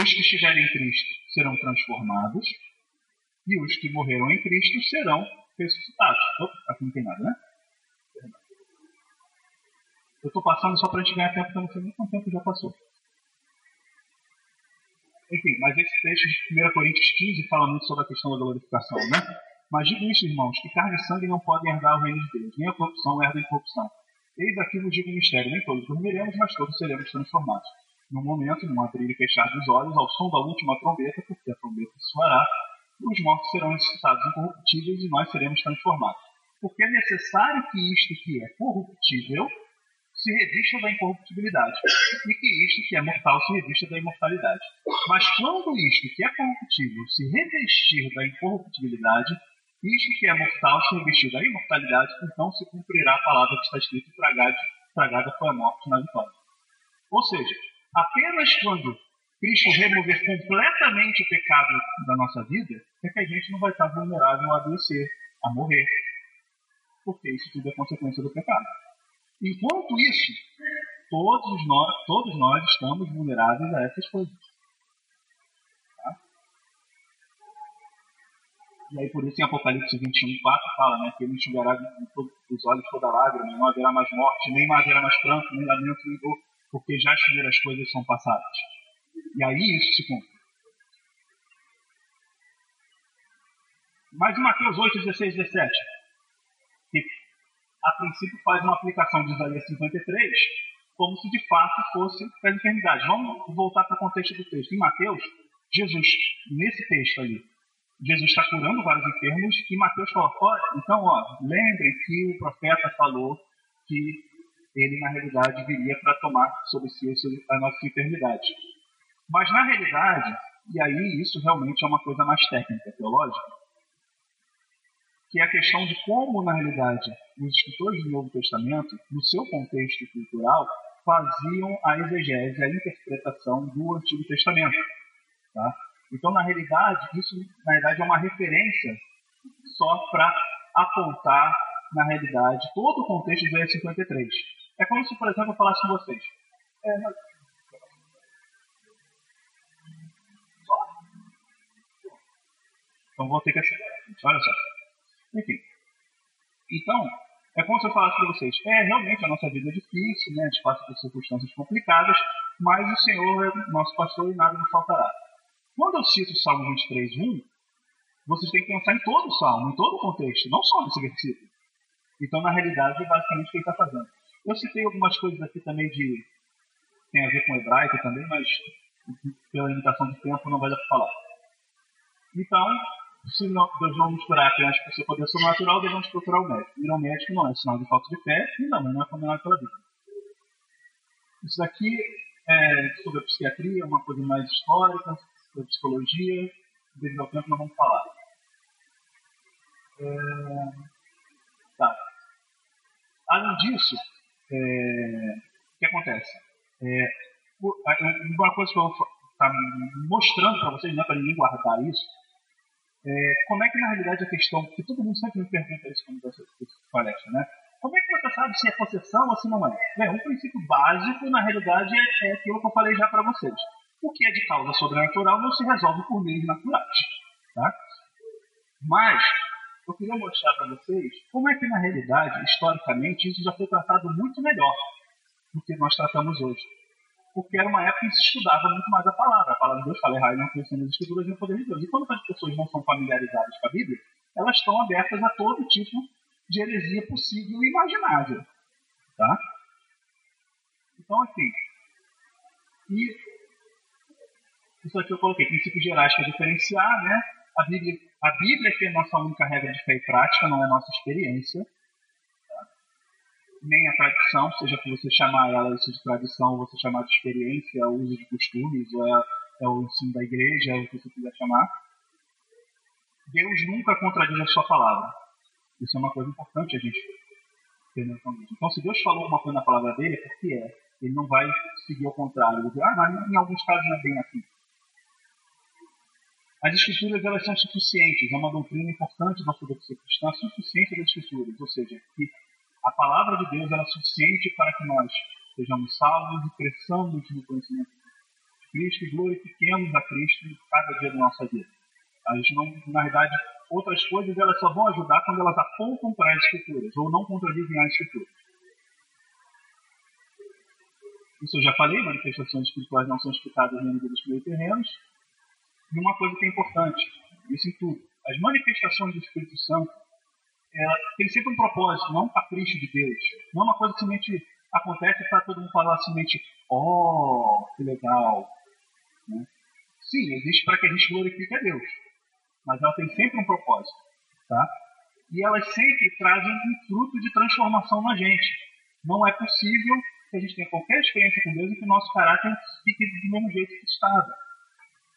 os que estiverem em Cristo serão transformados e os que morreram em Cristo serão ressuscitados. Opa, aqui não tem nada, né? Eu estou passando só para a gente ganhar tempo, porque eu não sei nem quanto tempo já passou. Enfim, mas esse texto de 1 Coríntios 15 fala muito sobre a questão da glorificação, né? Mas digo isso, irmãos, que carne e sangue não podem herdar o reino de Deus, nem a corrupção herda a incorrupção. Eis aqui vos digo o mistério, nem todos dormiremos, mas todos seremos transformados. No momento, num abrir e fechar dos olhos, ao som da última trombeta, porque a trombeta soará, os mortos serão ressuscitados incorruptíveis e nós seremos transformados. Porque é necessário que isto que é corruptível se revista da incorruptibilidade, e que isto que é mortal se revista da imortalidade. Mas quando isto que é corruptível se revestir da incorruptibilidade, isto que é mortal se revestir da imortalidade, então se cumprirá a palavra que está escrita: tragada foi a morte na vitória. Ou seja, apenas quando Cristo remover completamente o pecado da nossa vida, é que a gente não vai estar vulnerável a adoecer, a morrer. Porque isso tudo é consequência do pecado. Enquanto isso, todos nós, todos nós estamos vulneráveis a essas coisas. Tá? E aí por isso em Apocalipse 21, 4 fala né, que ele enxugará dos olhos toda lágrima, não haverá mais morte, nem mais haverá mais pranto, nem lamento, nem dor, porque já as primeiras coisas são passadas. E aí isso se cumpre. Mas em Mateus 8, 16, 17, que a princípio faz uma aplicação de Isaías 53 como se de fato fosse para a enfermidade. Vamos voltar para o contexto do texto. Em Mateus, Jesus, nesse texto ali, Jesus está curando vários enfermos e Mateus fala, olha, então, ó, lembrem que o profeta falou que ele, na realidade, viria para tomar sobre si a nossa enfermidade. Mas, na realidade, e aí isso realmente é uma coisa mais técnica, teológica, que é a questão de como, na realidade, os escritores do Novo Testamento, no seu contexto cultural, faziam a exegese, a interpretação do Antigo Testamento. Tá? Então, na realidade, isso na realidade é uma referência só para apontar, na realidade, todo o contexto do Isaías 53. É como se, por exemplo, eu falasse com vocês. É, Então vou ter que acelerar. Olha só. Enfim. Então, é como se eu falasse para vocês, é realmente a nossa vida é difícil, né? a gente passa por circunstâncias complicadas, mas o Senhor é nosso pastor e nada nos faltará. Quando eu cito o Salmo 23, 1, vocês têm que pensar em todo o Salmo, em todo o contexto, não só nesse versículo. Então, na realidade, é basicamente o que ele está fazendo. Eu citei algumas coisas aqui também de. tem a ver com hebraico também, mas pela limitação de tempo não vai dar para falar. Então, se não, Deus não nos curar apenas por seu poder sobrenatural, devemos procurar o médico. Ir ao médico não é sinal de falta de fé e também não é condenado pela Bíblia. Isso daqui é sobre a psiquiatria, uma coisa mais histórica, sobre psicologia, devido ao tempo não vamos falar. É... Tá. Além disso, é... o que acontece? É... Uma coisa que eu vou estar tá mostrando para vocês, não é para ninguém guardar isso, é, como é que na realidade a questão, que todo mundo sempre me pergunta isso quando você palestra, né? Como é que você sabe se é possessão ou se não é? Bem, um princípio básico, na realidade, é, é aquilo que eu falei já para vocês. O que é de causa sobrenatural não se resolve por meios naturais. Tá? Mas, eu queria mostrar para vocês como é que, na realidade, historicamente, isso já foi tratado muito melhor do que nós tratamos hoje porque era uma época em que se estudava muito mais a palavra. A palavra de Deus fala errar e não conhecendo as escrituras e o poder de Deus. E quando as pessoas não são familiarizadas com a Bíblia, elas estão abertas a todo tipo de heresia possível e imaginável. Tá? Então, assim, e isso aqui eu coloquei, princípios gerais para diferenciar, né? A Bíblia, a Bíblia que é a nossa única regra de fé e prática, não é nossa experiência nem a tradição, seja que você chamar ela isso de tradição, ou você chamar de experiência, ou uso de costumes, ou é, é o ensino da igreja, é o que você quiser chamar. Deus nunca contradiz a sua palavra. Isso é uma coisa importante a gente ter noção disso. Então, se Deus falou uma coisa na palavra dele, é porque é. Ele não vai seguir ao contrário. Ele dizer, ah, mas em alguns casos não é bem assim. As escrituras elas são suficientes, é uma doutrina importante da ortodoxia cristã, a suficiência das escrituras, ou seja, que a palavra de Deus era suficiente para que nós sejamos salvos e cresçamos no conhecimento de Cristo e glorifiquemos a Cristo cada dia da nossa vida. A gente não, na verdade, outras coisas elas só vão ajudar quando elas apontam para as Escrituras ou não contradizem as Escrituras. Isso eu já falei, manifestações espirituais não são explicadas nem meio terrenos. E uma coisa que é importante, isso em tudo, as manifestações do Espírito Santo, ela tem sempre um propósito, não um capricho de Deus. Não é uma coisa que somente acontece para todo mundo falar somente, oh, que legal. Né? Sim, existe para que a gente glorifique a Deus. Mas ela tem sempre um propósito. Tá? E elas sempre trazem um fruto de transformação na gente. Não é possível que a gente tenha qualquer experiência com Deus e que o nosso caráter fique do mesmo jeito que estava.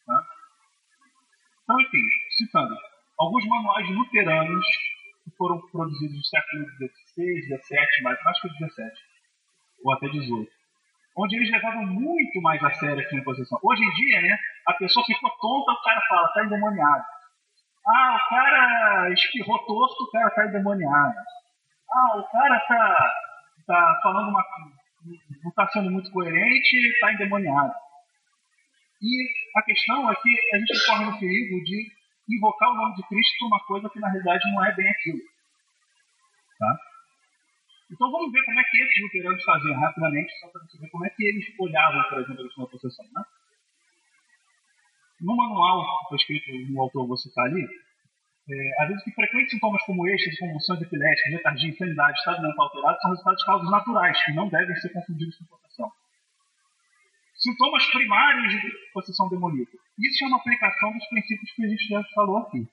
Tá? Então, enfim, citando, alguns manuais luteranos que foram produzidos no século XVI, XVII, mas acho que XVII, ou até XVIII, onde eles levavam muito mais a sério a imposição. Hoje em dia, né, a pessoa ficou tonta, o cara fala, está endemoniado. Ah, o cara espirrou torto, o cara está endemoniado. Ah, o cara está tá falando uma. não está sendo muito coerente, está endemoniado. E a questão é que a gente corre no perigo de invocar o nome de Cristo por uma coisa que na realidade não é bem aquilo. Tá? Então vamos ver como é que esses luteranos faziam rapidamente, só para ver como é que eles olhavam, por exemplo, a questão da possessão. Né? No manual que foi escrito no autor, vou citar ali, é, às vezes que frequentes sintomas como estes, convulsões epiléticas, letargia, insanidade, estado mental alterado, são resultados de causas naturais, que não devem ser confundidos com possessão. Sintomas primários de possessão demoníaca. Isso é uma aplicação dos princípios que a gente já falou aqui.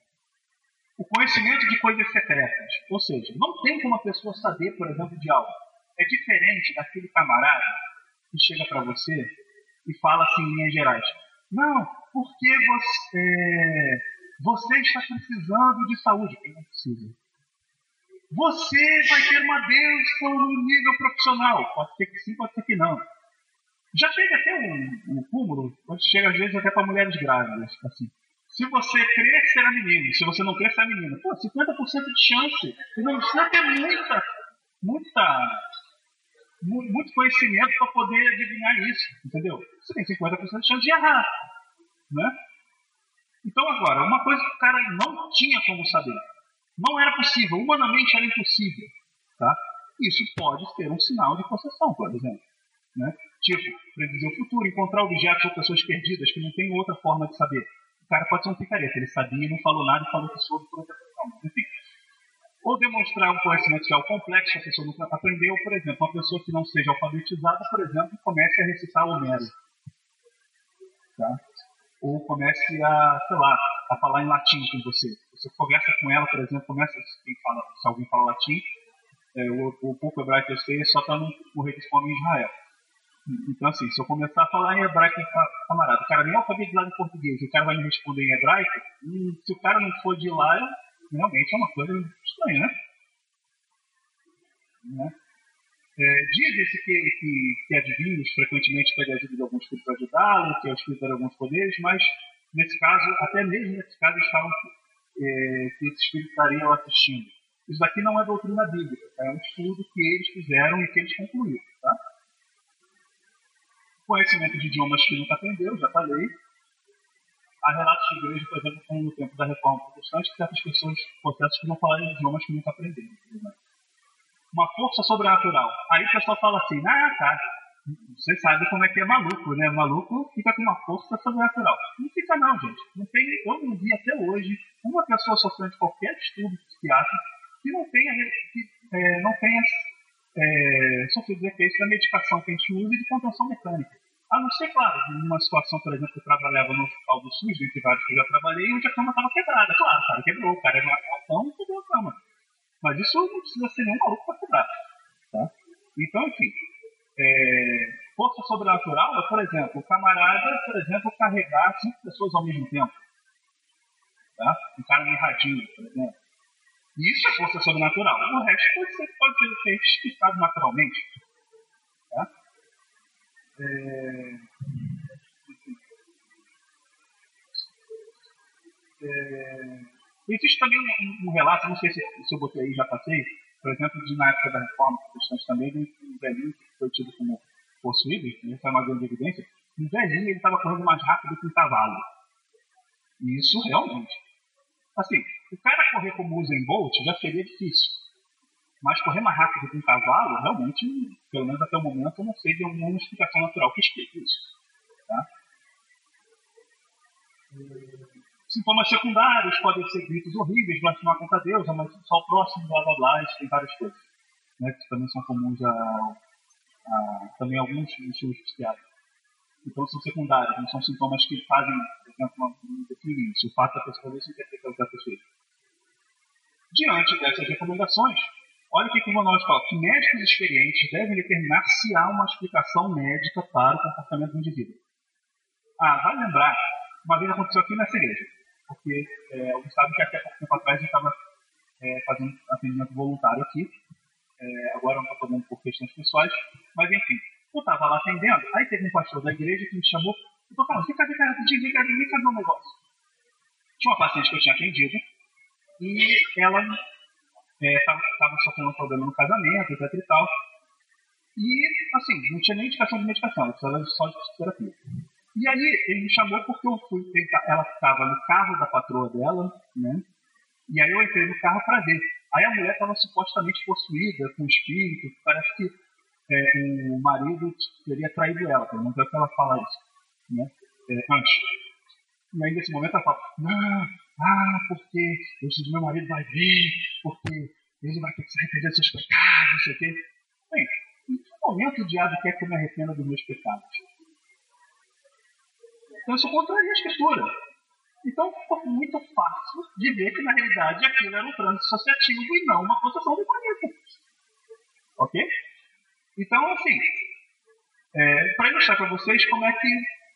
O conhecimento de coisas secretas. Ou seja, não tem como a pessoa saber, por exemplo, de algo. É diferente daquele camarada que chega para você e fala assim em linhas gerais. Não, porque você, você está precisando de saúde. Quem não precisa? Você vai ter uma bênção no nível profissional. Pode ser que sim, pode ser que não. Já teve até um, um cúmulo, chega às vezes até para mulheres grávidas. Assim. Se você crer, será menino. Se você não crer, será menina. Pô, 50% de chance. E não precisa ter muita, muita, muito conhecimento para poder adivinhar isso. Entendeu? Você tem 50% de chance de errar. Né? Então, agora, uma coisa que o cara não tinha como saber. Não era possível, humanamente era impossível. Tá? Isso pode ser um sinal de possessão, por exemplo. Né? Tipo, prever o futuro, encontrar objetos ou pessoas perdidas que não tem outra forma de saber. O cara pode ser um picareta, ele sabia e não falou nada e falou que soube por outra pessoa. Enfim. Ou demonstrar um conhecimento social complexo a pessoa nunca aprendeu, por exemplo, uma pessoa que não seja alfabetizada, por exemplo, comece a recitar Homero. Tá? Ou comece a, sei lá, a falar em latim com você. Você conversa com ela, por exemplo, começa, fala, se alguém fala latim, é, o, o pouco hebraico que eu sei só não morrer de fome em Israel. Então, assim, se eu começar a falar em hebraico com camarada, o cara nem é alfabetizado em português, o cara vai me responder em hebraico, hum, se o cara não for de lá, realmente é uma coisa estranha, né? né? É, Diz-se que, que, que adivinhos frequentemente pedem ajuda de alguns espíritos para ajudá-lo, que é o espírito de alguns poderes, mas nesse caso, até mesmo nesse caso, eles falam que, é, que esse espírito estaria assistindo. Isso daqui não é doutrina bíblica, é um estudo que eles fizeram e que eles concluíram. Conhecimento de idiomas que nunca aprendeu, já falei. Há relatos de igreja, por exemplo, como no tempo da reforma protestante, que certas pessoas, processos que não falaram idiomas que nunca aprenderam. Uma força sobrenatural. Aí o pessoal fala assim, ah, tá, você sabe como é que é maluco, né? Maluco fica com uma força sobrenatural. Não fica não, gente. Não tem, eu não vi até hoje uma pessoa sofrendo de qualquer estudo psiquiátrico que não tenha, que, é, não tenha é, sofrido efeitos da medicação que a gente usa e de contenção mecânica. A não ser, claro, numa situação, por exemplo, que eu trabalhava no hospital do SUS, dentre vários que eu já trabalhei, onde a cama estava quebrada. Claro, cara quebrou, o cara era e quebrou a cama. Mas isso não precisa ser nenhum maluco para quebrar. Tá? Então, enfim, é, força sobrenatural é, por exemplo, o camarada, por exemplo, carregar cinco pessoas ao mesmo tempo. Tá? Um cara mirradinho, por exemplo. Isso é força sobrenatural. O resto pode ser, pode ser explicado naturalmente. Tá? É... É... Existe também um, um, relato, não sei se, se eu botei aí, já passei, por exemplo, de, na época da reforma protestante também, de um velhinho que foi tido como possuído, isso é uma grande evidência, um velhinho ele estava correndo mais rápido que um cavalo. E isso realmente. Assim, o cara correr como Usain Bolt já seria difícil. Mas correr mais rápido que um cavalo, realmente, pelo menos até o momento, eu não sei de alguma explicação natural que explique isso. Tá? Sintomas secundários podem ser gritos horríveis, blasfemar contra Deus, amaldiçoar só o próximo, blá blá blá, tem várias coisas. Né, que também são comuns a, a também alguns estilos psiquiátricos. Então são secundários, não são sintomas que fazem, definir isso. O fato da pessoa quer dizer que ela pessoa. Diante dessas recomendações, olha o que o Ronaldo fala, que médicos experientes devem determinar se há uma explicação médica para o comportamento do indivíduo. Ah, vai lembrar, uma vez aconteceu aqui nessa igreja, porque é, alguém sabe que até pouco tempo atrás a gente estava é, fazendo atendimento voluntário aqui, é, agora não estou fazendo por questões pessoais, mas enfim, eu estava lá atendendo, aí teve um pastor da igreja que me chamou e falou, cara, fica, fica rapidinho, fica ali, me fazer um negócio. Tinha uma paciente que eu tinha atendido e ela estava é, sofrendo um problema no casamento, etc e tal. E, assim, não tinha nem indicação de medicação, ela só de terapia. E aí ele me chamou porque eu fui ela estava no carro da patroa dela, né? E aí eu entrei no carro para ver. Aí a mulher estava supostamente possuída com espírito, parece que é, o marido teria traído ela, pelo menos é que ela fala isso, né? É, antes. E aí nesse momento ela fala, não, ah, porque esse meu marido vai vir, porque ele vai ter que se arrepender dos seus pecados, não sei o quê. Bem, em que momento o diabo quer que eu me arrependa dos meus pecados? Então isso contraria a escritura. Então ficou muito fácil de ver que na realidade aquilo era um trânsito associativo e não uma possessão demoníaca. Ok? Então, assim, é, para ilustrar para vocês como é que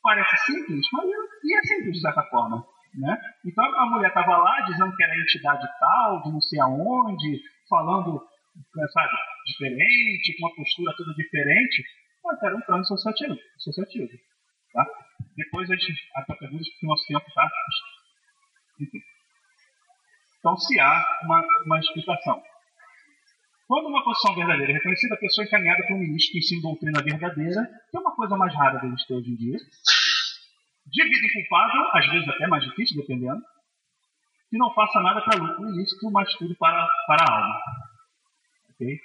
parece simples, mas e é simples de certa forma. Né? Então a mulher estava lá dizendo que era entidade tal, de não sei aonde, falando, né, sabe, diferente, com uma postura toda diferente, mas era um trânsito associativo. associativo tá? Depois a gente até pergunta porque o nosso tempo está. Enfim. Então, se há uma, uma explicação. Quando uma posição verdadeira é reconhecida, a pessoa é encaminhada para um ministro que ensina doutrina verdadeira, que é uma coisa mais rara de gente ter hoje em dia. De vida inculpável, às vezes até mais difícil, dependendo. Que não faça nada para lucro ilícito, mas tudo para, para a alma. Ok?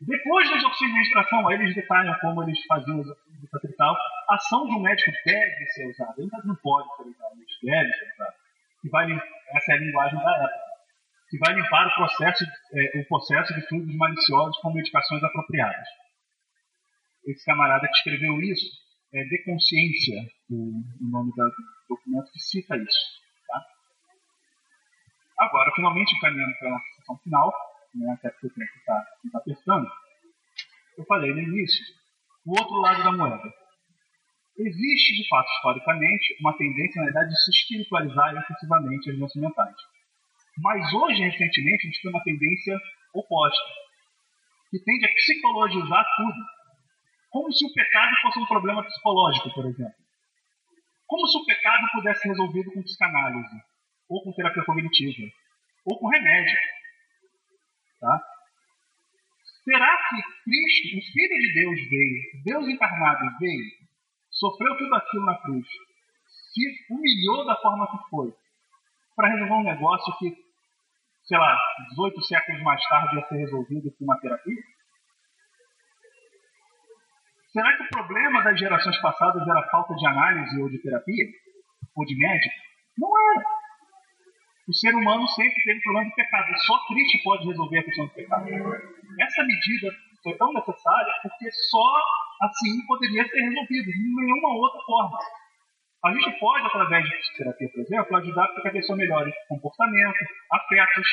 Depois do exercício de administração, eles detalham como eles faziam o exercício e tal. A ação de um médico deve ser usada. Ainda não pode ser usada, mas deve ser usada. Que vai, essa é a linguagem da época. Que vai limpar o processo, é, o processo de fluidos maliciosos com medicações apropriadas. Esse camarada que escreveu isso é De Consciência, o, o nome do documento que cita isso. Tá? Agora, finalmente, encaminhando para a nossa sessão final, né, até porque o tempo está tá apertando, eu falei no início, o outro lado da moeda. Existe, de fato, historicamente, uma tendência, na verdade, de se espiritualizar excessivamente as doenças mentais. Mas hoje, recentemente, a gente tem uma tendência oposta, que tende a psicologizar tudo. Como se o pecado fosse um problema psicológico, por exemplo. Como se o pecado pudesse ser resolvido com psicanálise, ou com terapia cognitiva, ou com remédio. Tá? Será que Cristo, o Filho de Deus, veio, Deus encarnado veio, sofreu tudo aquilo na cruz, se humilhou da forma que foi, para resolver um negócio que, sei lá, 18 séculos mais tarde ia ser resolvido com uma terapia? Será que o problema das gerações passadas era falta de análise ou de terapia? Ou de médico? Não era. O ser humano sempre teve problema de pecado. Só Cristo pode resolver a questão do pecado. Essa medida foi tão necessária porque só assim poderia ser resolvido, de nenhuma outra forma. A gente pode, através de psicoterapia, por exemplo, ajudar para que a pessoa melhore comportamento, afetos,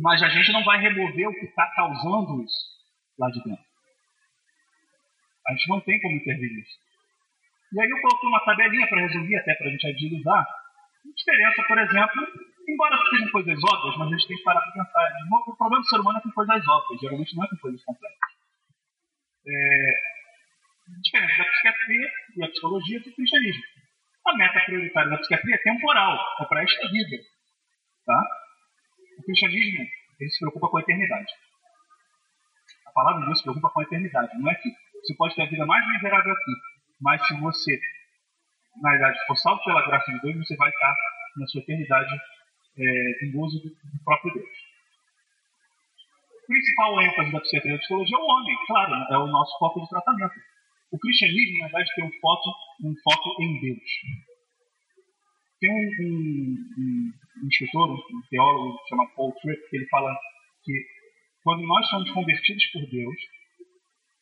mas a gente não vai remover o que está causando isso lá de dentro. A gente não tem como intervir nisso. E aí eu coloquei uma tabelinha para resumir, até para a gente agilizar, diferença, por exemplo, embora sejam coisas óbvias, mas a gente tem que parar para pensar. O problema do ser humano é com coisas óbvias, geralmente não é com coisas complexas. É, diferença da psiquiatria e a psicologia do cristianismo. A meta prioritária da psiquiatria é temporal, é para esta vida. Tá? O cristianismo ele se preocupa com a eternidade. A palavra de Deus se preocupa com a eternidade. Não é que você pode ter a vida mais miserável aqui, mas se você na verdade, for salvo pela graça de Deus, você vai estar na sua eternidade é, em gozo do, próprio Deus. principal ênfase da psiquiatria e da psicologia é o homem, claro, é o nosso foco de tratamento. O cristianismo, na verdade, tem um foco, um foco em Deus. Tem um, um, um, um escritor, um teólogo chamado Paul Tripp, que ele fala que quando nós somos convertidos por Deus,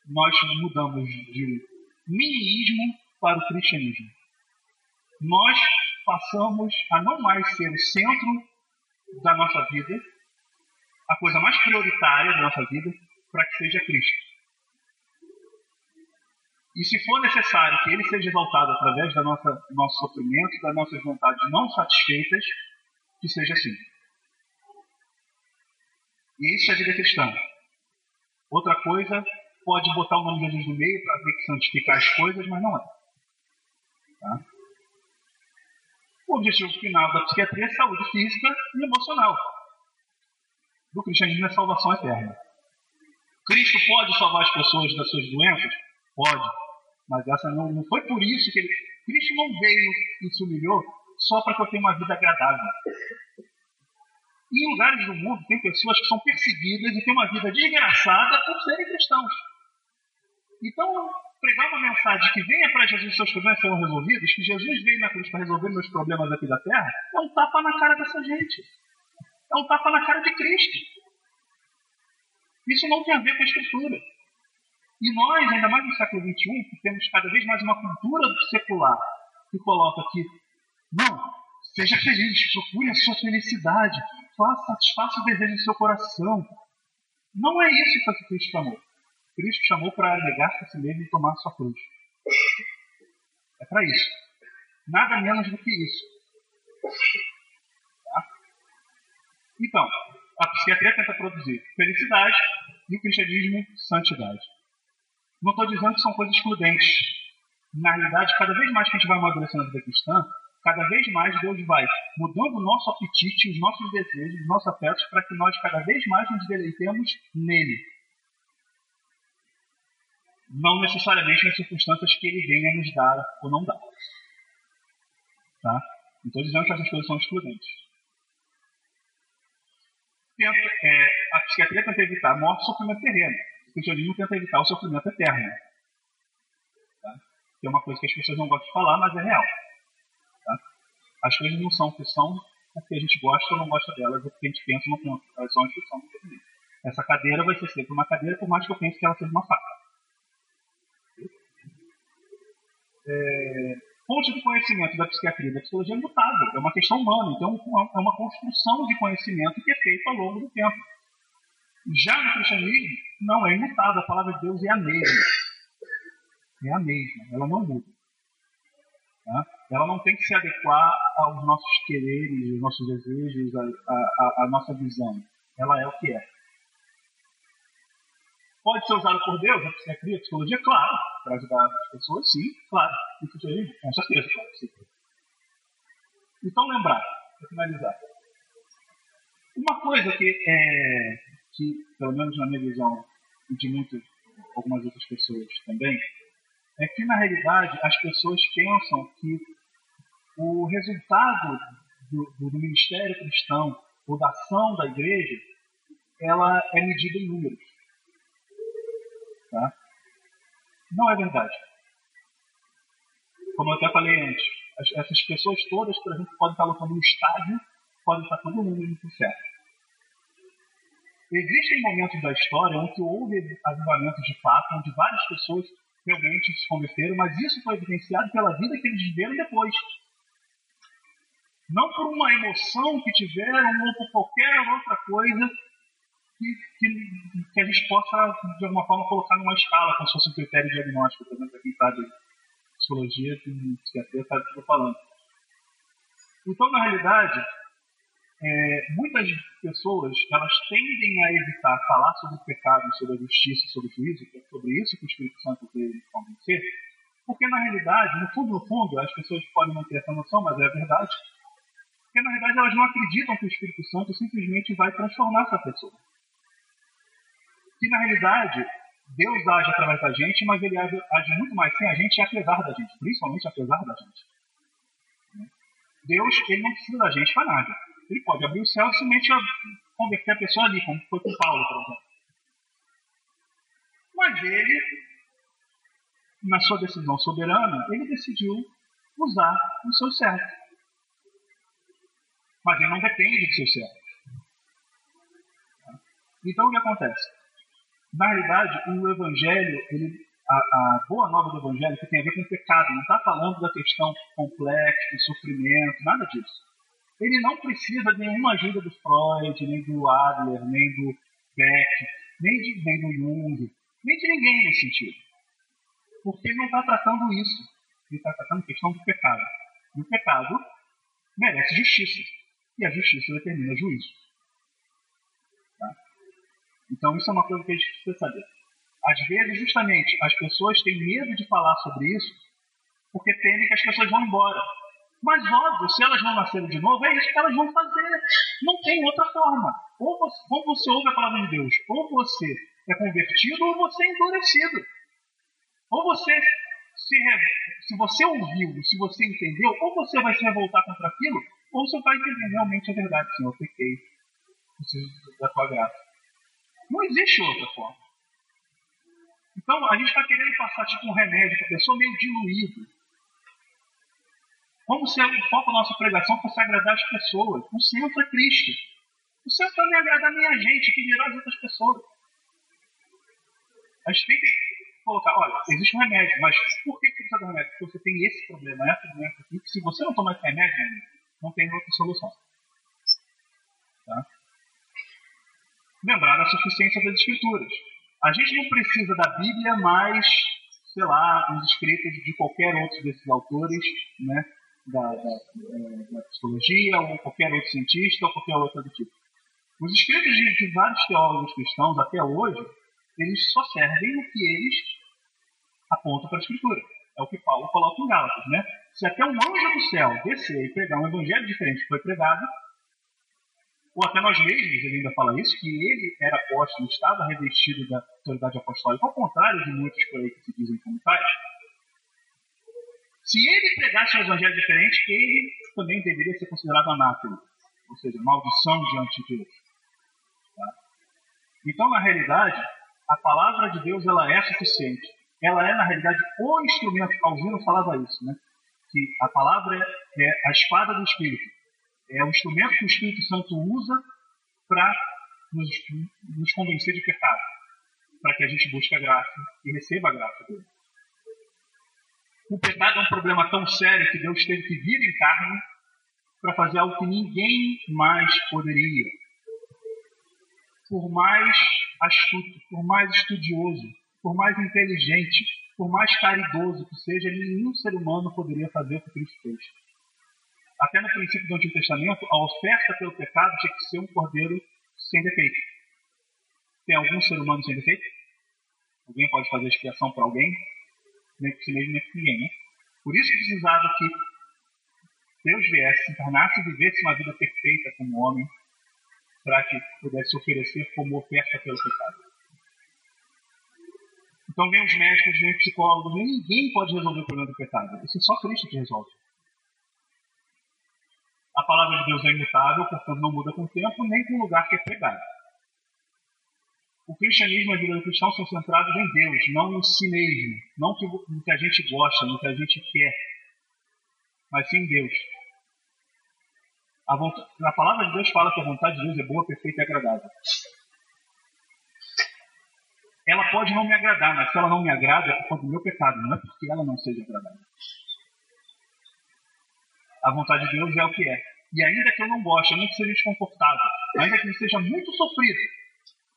nós mudamos de minimismo para o cristianismo. Nós passamos a não mais ser o centro da nossa vida, a coisa mais prioritária da nossa vida, para que seja Cristo. E se for necessário que ele seja exaltado através nossa nosso sofrimento, das nossas vontades não satisfeitas, que seja assim. E isso é vida cristã. Outra coisa, pode botar o nome de Jesus no meio para ver que santificar as coisas, mas não é. Tá? O objetivo final da psiquiatria é saúde física e emocional. Do cristianismo é salvação eterna. Cristo pode salvar as pessoas das suas doenças? Pode. Mas essa não, não foi por isso que ele. Cristo não veio e se humilhou só para que eu tenha uma vida agradável. Em lugares do mundo tem pessoas que são perseguidas e têm uma vida desgraçada por serem cristãos. Então, pregar uma mensagem que venha para Jesus e seus problemas serão resolvidos, que Jesus veio na cruz para resolver meus problemas aqui da terra, é um tapa na cara dessa gente. É um tapa na cara de Cristo. Isso não tem a ver com a Escritura. E nós, ainda mais no século XXI, que temos cada vez mais uma cultura secular que coloca que, não, seja feliz, procure a sua felicidade, faça, satisfaça o desejo do seu coração. Não é isso que Cristo chamou. Cristo chamou para negar-se a si mesmo e tomar sua cruz. É para isso. Nada menos do que isso. Tá? Então, a psiquiatria tenta produzir felicidade e o cristianismo, santidade. Não estou dizendo que são coisas excludentes. Na realidade, cada vez mais que a gente vai amadurecendo a vida cristã, cada vez mais Deus vai mudando o nosso apetite, os nossos desejos, os nossos afetos, para que nós cada vez mais nos deleitemos nele. Não necessariamente nas circunstâncias que ele venha nos dar ou não dar. Tá? Estou dizendo que essas coisas são excludentes. Tenta, é, a psiquiatria tenta evitar morte e sofrimento terreno o cristianismo tenta evitar o sofrimento eterno. Tá? Que é uma coisa que as pessoas não gostam de falar, mas é real. As coisas não são o que são porque a gente gosta ou não gosta delas, ou porque a gente pensa ou não pensa. Elas são as que são. Essa cadeira vai ser sempre uma cadeira, por mais que eu pense que ela seja uma faca. É, fonte de conhecimento da psiquiatria e da psicologia é mutável, é uma questão humana, então é uma construção de conhecimento que é feita ao longo do tempo. Já no cristianismo, não é imutável, a palavra de Deus é a mesma. É a mesma, ela não muda. Tá? Ela não tem que se adequar aos nossos quereres, aos nossos desejos, à nossa visão. Ela é o que é. Pode ser usada por Deus, a psiquiatria, a psicologia? Claro. Para ajudar as pessoas, sim, claro. E o cristianismo? Com certeza, claro. Sim. Então, lembrar, para finalizar. Uma coisa que é, que, pelo menos na minha visão e de muitas, algumas outras pessoas também, é que na realidade as pessoas pensam que o resultado do, do, ministério cristão ou da ação da igreja ela é medida em números. Tá? Não é verdade. Como eu até falei antes, essas pessoas todas, por exemplo, podem estar lutando no estádio, podem estar todo mundo indo certo. Existem momentos da história onde houve avivamentos de fato, onde várias pessoas realmente se converteram, mas isso foi evidenciado pela vida que eles viveram depois. Não por uma emoção que tiveram ou por qualquer outra coisa que, que, que, a gente possa, de alguma forma, colocar numa escala, como se fosse um critério diagnóstico, por exemplo, quem sabe psicologia, psiquiatria, sabe o que eu estou falando. Então, na realidade, é, muitas pessoas elas tendem a evitar falar sobre o pecado, sobre a justiça, sobre o juízo, é sobre isso que o Espírito Santo veio convencer, porque na realidade, no fundo, no fundo, as pessoas podem não ter essa noção, mas é a verdade, porque na realidade elas não acreditam que o Espírito Santo simplesmente vai transformar essa pessoa. Que na realidade Deus age através da gente, mas ele age, age muito mais sem a gente e apesar da gente, principalmente apesar da gente. Deus ele não precisa da gente para nada. Ele pode abrir o céu e simplesmente converter a pessoa ali, como foi com Paulo, por exemplo. Mas ele, na sua decisão soberana, ele decidiu usar o seu servo. Mas ele não depende do seu servo. Então o que acontece? Na realidade, o Evangelho, ele, a, a, boa nova do Evangelho, que tem a ver com o pecado, não está falando da questão complexa, de sofrimento, nada disso. Ele não precisa de nenhuma ajuda do Freud, nem do Adler, nem do Beck, nem, de, nem do Jung, nem de ninguém nesse sentido. Porque ele não está tratando isso. Ele está tratando a questão do pecado. E o pecado merece justiça. E a justiça determina juízo. Tá? Então, isso é uma coisa que a gente precisa saber. Às vezes, justamente, as pessoas têm medo de falar sobre isso porque temem que as pessoas vão embora. Mas, óbvio, se elas não nascerem de novo, é isso que elas vão fazer. Não tem outra forma. Ou você, ou você ouve a palavra de Deus, ou você é convertido, ou você é endurecido. Ou você se, se você ouviu, se você entendeu, ou você vai se revoltar contra aquilo, ou você vai entender realmente a verdade. Senhor, pequei, preciso da tua graça. Não existe outra forma. Então, a gente está querendo passar tipo um remédio para a pessoa meio diluído. Como se o foco da nossa pregação fosse agradar as pessoas. O Senhor foi Cristo. O Senhor foi me agradar a minha gente, que dirá as outras pessoas. A gente tem que colocar, olha, existe um remédio, mas por que, precisa do remédio? Porque você tem esse problema, essa doença aqui, que se você não tomar esse remédio, não tem outra solução. Tá? Lembrar a suficiência das escrituras. A gente não precisa da Bíblia mais, sei lá, os escritos de qualquer outro desses autores, né? Da, da, da, psicologia, ou qualquer outro cientista, ou qualquer outro tipo. Os escritos de, de vários teólogos cristãos até hoje, eles só servem o que eles apontam para a Escritura. É o que Paulo coloca em Gálatas, né? Se até um anjo do céu descer e pregar um evangelho diferente que foi pregado, ou até nós mesmos, ele ainda fala isso, que ele era apóstolo, estava revestido da autoridade apostólica, ao contrário de muitos por aí que se dizem como tais. Se ele pregasse um evangelho diferente, ele também deveria ser considerado anátema, ou seja, maldição diante de Deus. Tá? Então, na realidade, a palavra de Deus ela é suficiente. Ela é, na realidade, o instrumento. Calvino falava isso, né? que a palavra é, é a espada do Espírito. É o instrumento que o Espírito Santo usa para nos, nos, convencer de pecado, para que a gente busque a graça e receba a graça dele. O pecado é um problema tão sério que Deus teve que vir em carne para fazer algo que ninguém mais poderia. Por mais astuto, por mais estudioso, por mais inteligente, por mais caridoso que seja, nenhum ser humano poderia fazer o que Cristo fez. Até no princípio do Antigo Testamento, a oferta pelo pecado tinha que ser um cordeiro sem defeito. Tem algum ser humano sem defeito? Alguém pode fazer expiação para alguém? Mesmo, nem por ninguém, né? Por isso precisava que Deus viesse, encarnasse e vivesse uma vida perfeita como homem, para que pudesse oferecer como oferta pelo pecado. Então, nem os médicos, nem os psicólogos, nem ninguém pode resolver o problema do pecado. Isso é só Cristo que resolve. A palavra de Deus é imutável, portanto não muda com o tempo, nem com o lugar que é pregado. O cristianismo e a vida do cristão são centrados em Deus, não em si mesmo, não no que a gente gosta, no que a gente quer, mas sim em Deus. A, vontade, a palavra de Deus fala que a vontade de Deus é boa, perfeita e agradável ela pode não me agradar, mas se ela não me agrada é por conta do meu pecado, não é porque ela não seja agradável. A vontade de Deus é o que é. E ainda que eu não goste, ainda que seja desconfortável, ainda que seja muito sofrido,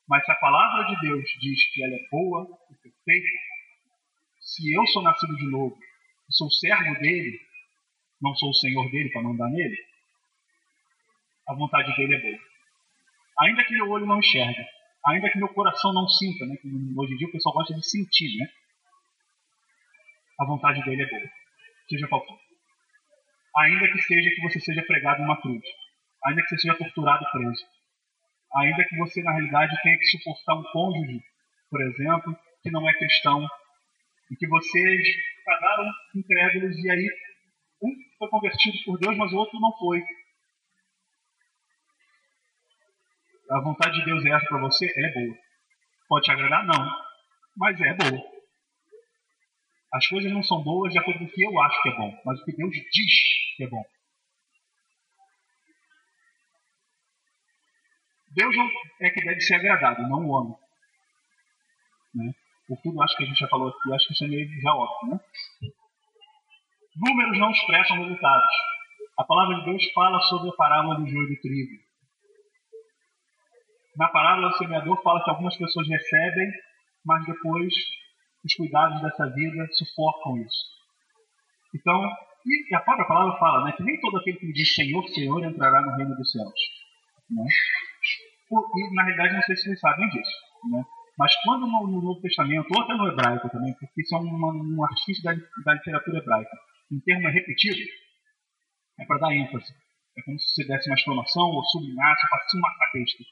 mas se a palavra de Deus diz que ela é boa e perfeita, se eu sou nascido de novo, sou servo dele, não sou o senhor dele para mandar nele, a vontade dele é boa. Ainda que meu olho não enxergue, ainda que meu coração não sinta, né? Hoje em dia o pessoal gosta de sentir, né? A vontade dele é boa, seja qual for. Ainda que seja que você seja pregado numa cruz, ainda que você seja torturado preso, ainda que você na realidade tenha que suportar um cônjuge, por exemplo, que não é cristão, e que vocês casaram incrédulos e aí um foi convertido por Deus, mas o outro não foi. a vontade de Deus é essa para você? É boa. Pode te agradar? Não. mas é boa. As coisas não são boas de acordo com o que eu acho que é bom, mas o que Deus diz que é bom. Deus é que deve ser agradado, não o homem. Né? Por tudo acho que a gente já falou aqui, acho que isso é meio já óbvio. Né? Números não expressam resultados. A palavra de Deus fala sobre a parábola do joio do trigo. Na parábola, o semeador fala que algumas pessoas recebem, mas depois os cuidados dessa vida sufocam isso. Então, e a própria palavra fala né, que nem todo aquele que diz Senhor, Senhor entrará no reino dos céus. Né? E, na realidade, não sei se vocês sabem disso. Né? Mas quando no, no, Novo Testamento, ou até no hebraico também, porque isso é uma, um artista da, da literatura hebraica, um termo é repetido, é para dar ênfase. É como se você desse uma exclamação ou sublinhasse, para se marcar texto.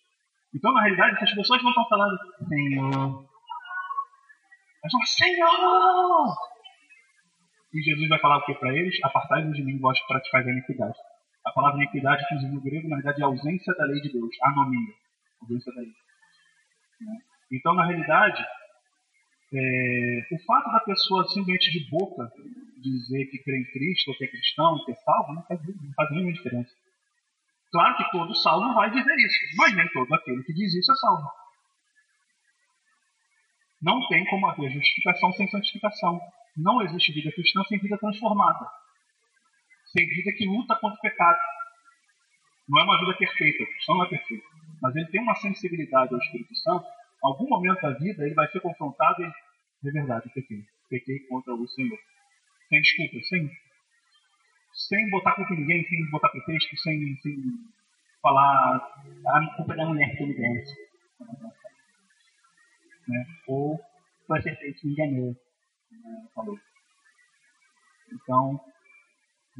Então, na realidade, essas pessoas não estão falando Senhor. Elas estão Senhor! E Jesus vai falar o que para eles? Apartai-vos de mim, vós que praticais a iniquidade. A palavra iniquidade, inclusive no grego, na verdade é a ausência da lei de Deus, anomia, ausência da lei. Né? Então, na realidade, é, o fato da pessoa simplesmente de boca dizer que crê em Cristo, ou que é cristão, que é salvo, não faz, não faz nenhuma diferença. Claro que todo salvo vai dizer isso, mas nem todo aquele que diz isso é salvo. Não tem como haver justificação sem santificação. Não existe vida cristã sem vida transformada. Sem vida que luta contra o pecado. Não é uma vida perfeita, o cristão não é perfeito. Mas ele tem uma sensibilidade ao Espírito Santo. Em algum momento da vida ele vai ser confrontado e é verdade, pequei. Pequei contra o Senhor sem desculpa, sem, sem botar culpa em ninguém, sem botar pretexto, sem, sem falar ah, a culpa é da mulher que eu me desse. Né? Ou foi ser feito me enganou. Né? Falou. Então,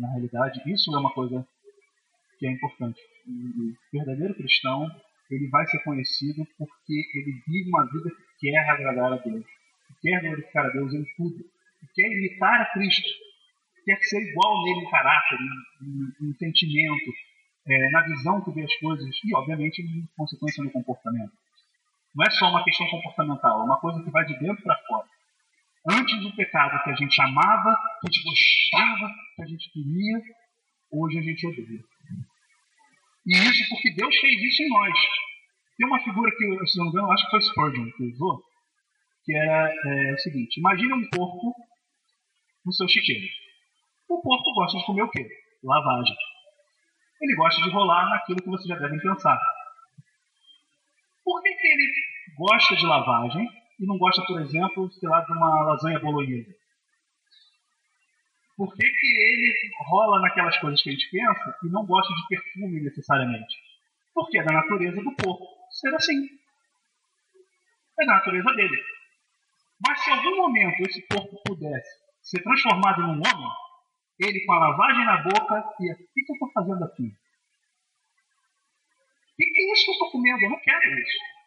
na realidade, isso é uma coisa que é importante. O verdadeiro cristão, ele vai ser conhecido porque ele vive uma vida que quer agradar a Deus, que quer glorificar a Deus em tudo quer imitar a Cristo, quer ser igual nele em caráter, em, em sentimento, é, na visão que vê as coisas e, obviamente, em consequência no comportamento. Não é só uma questão comportamental, é uma coisa que vai de dentro para fora. Antes do pecado que a gente amava, que a gente gostava, que a gente queria, hoje a gente odeia. E isso porque Deus fez isso em nós. Tem uma figura que, se não me engano, acho que foi Spurgeon que usou, que era é, o seguinte: imagine um porco no seu chiqueiro. O porco gosta de comer o quê? Lavagem. Ele gosta de rolar naquilo que vocês já devem pensar. Por que, que ele gosta de lavagem e não gosta, por exemplo, sei lá, de uma lasanha bolonhesa? Por que, que ele rola naquelas coisas que a gente pensa e não gosta de perfume necessariamente? Porque é da natureza do porco ser assim. É da natureza dele. Mas se algum momento esse porco pudesse ser transformado num homem, ele com a lavagem na boca ia, o que, que eu estou fazendo aqui? O que, que é isso que eu estou comendo? Eu não quero isso.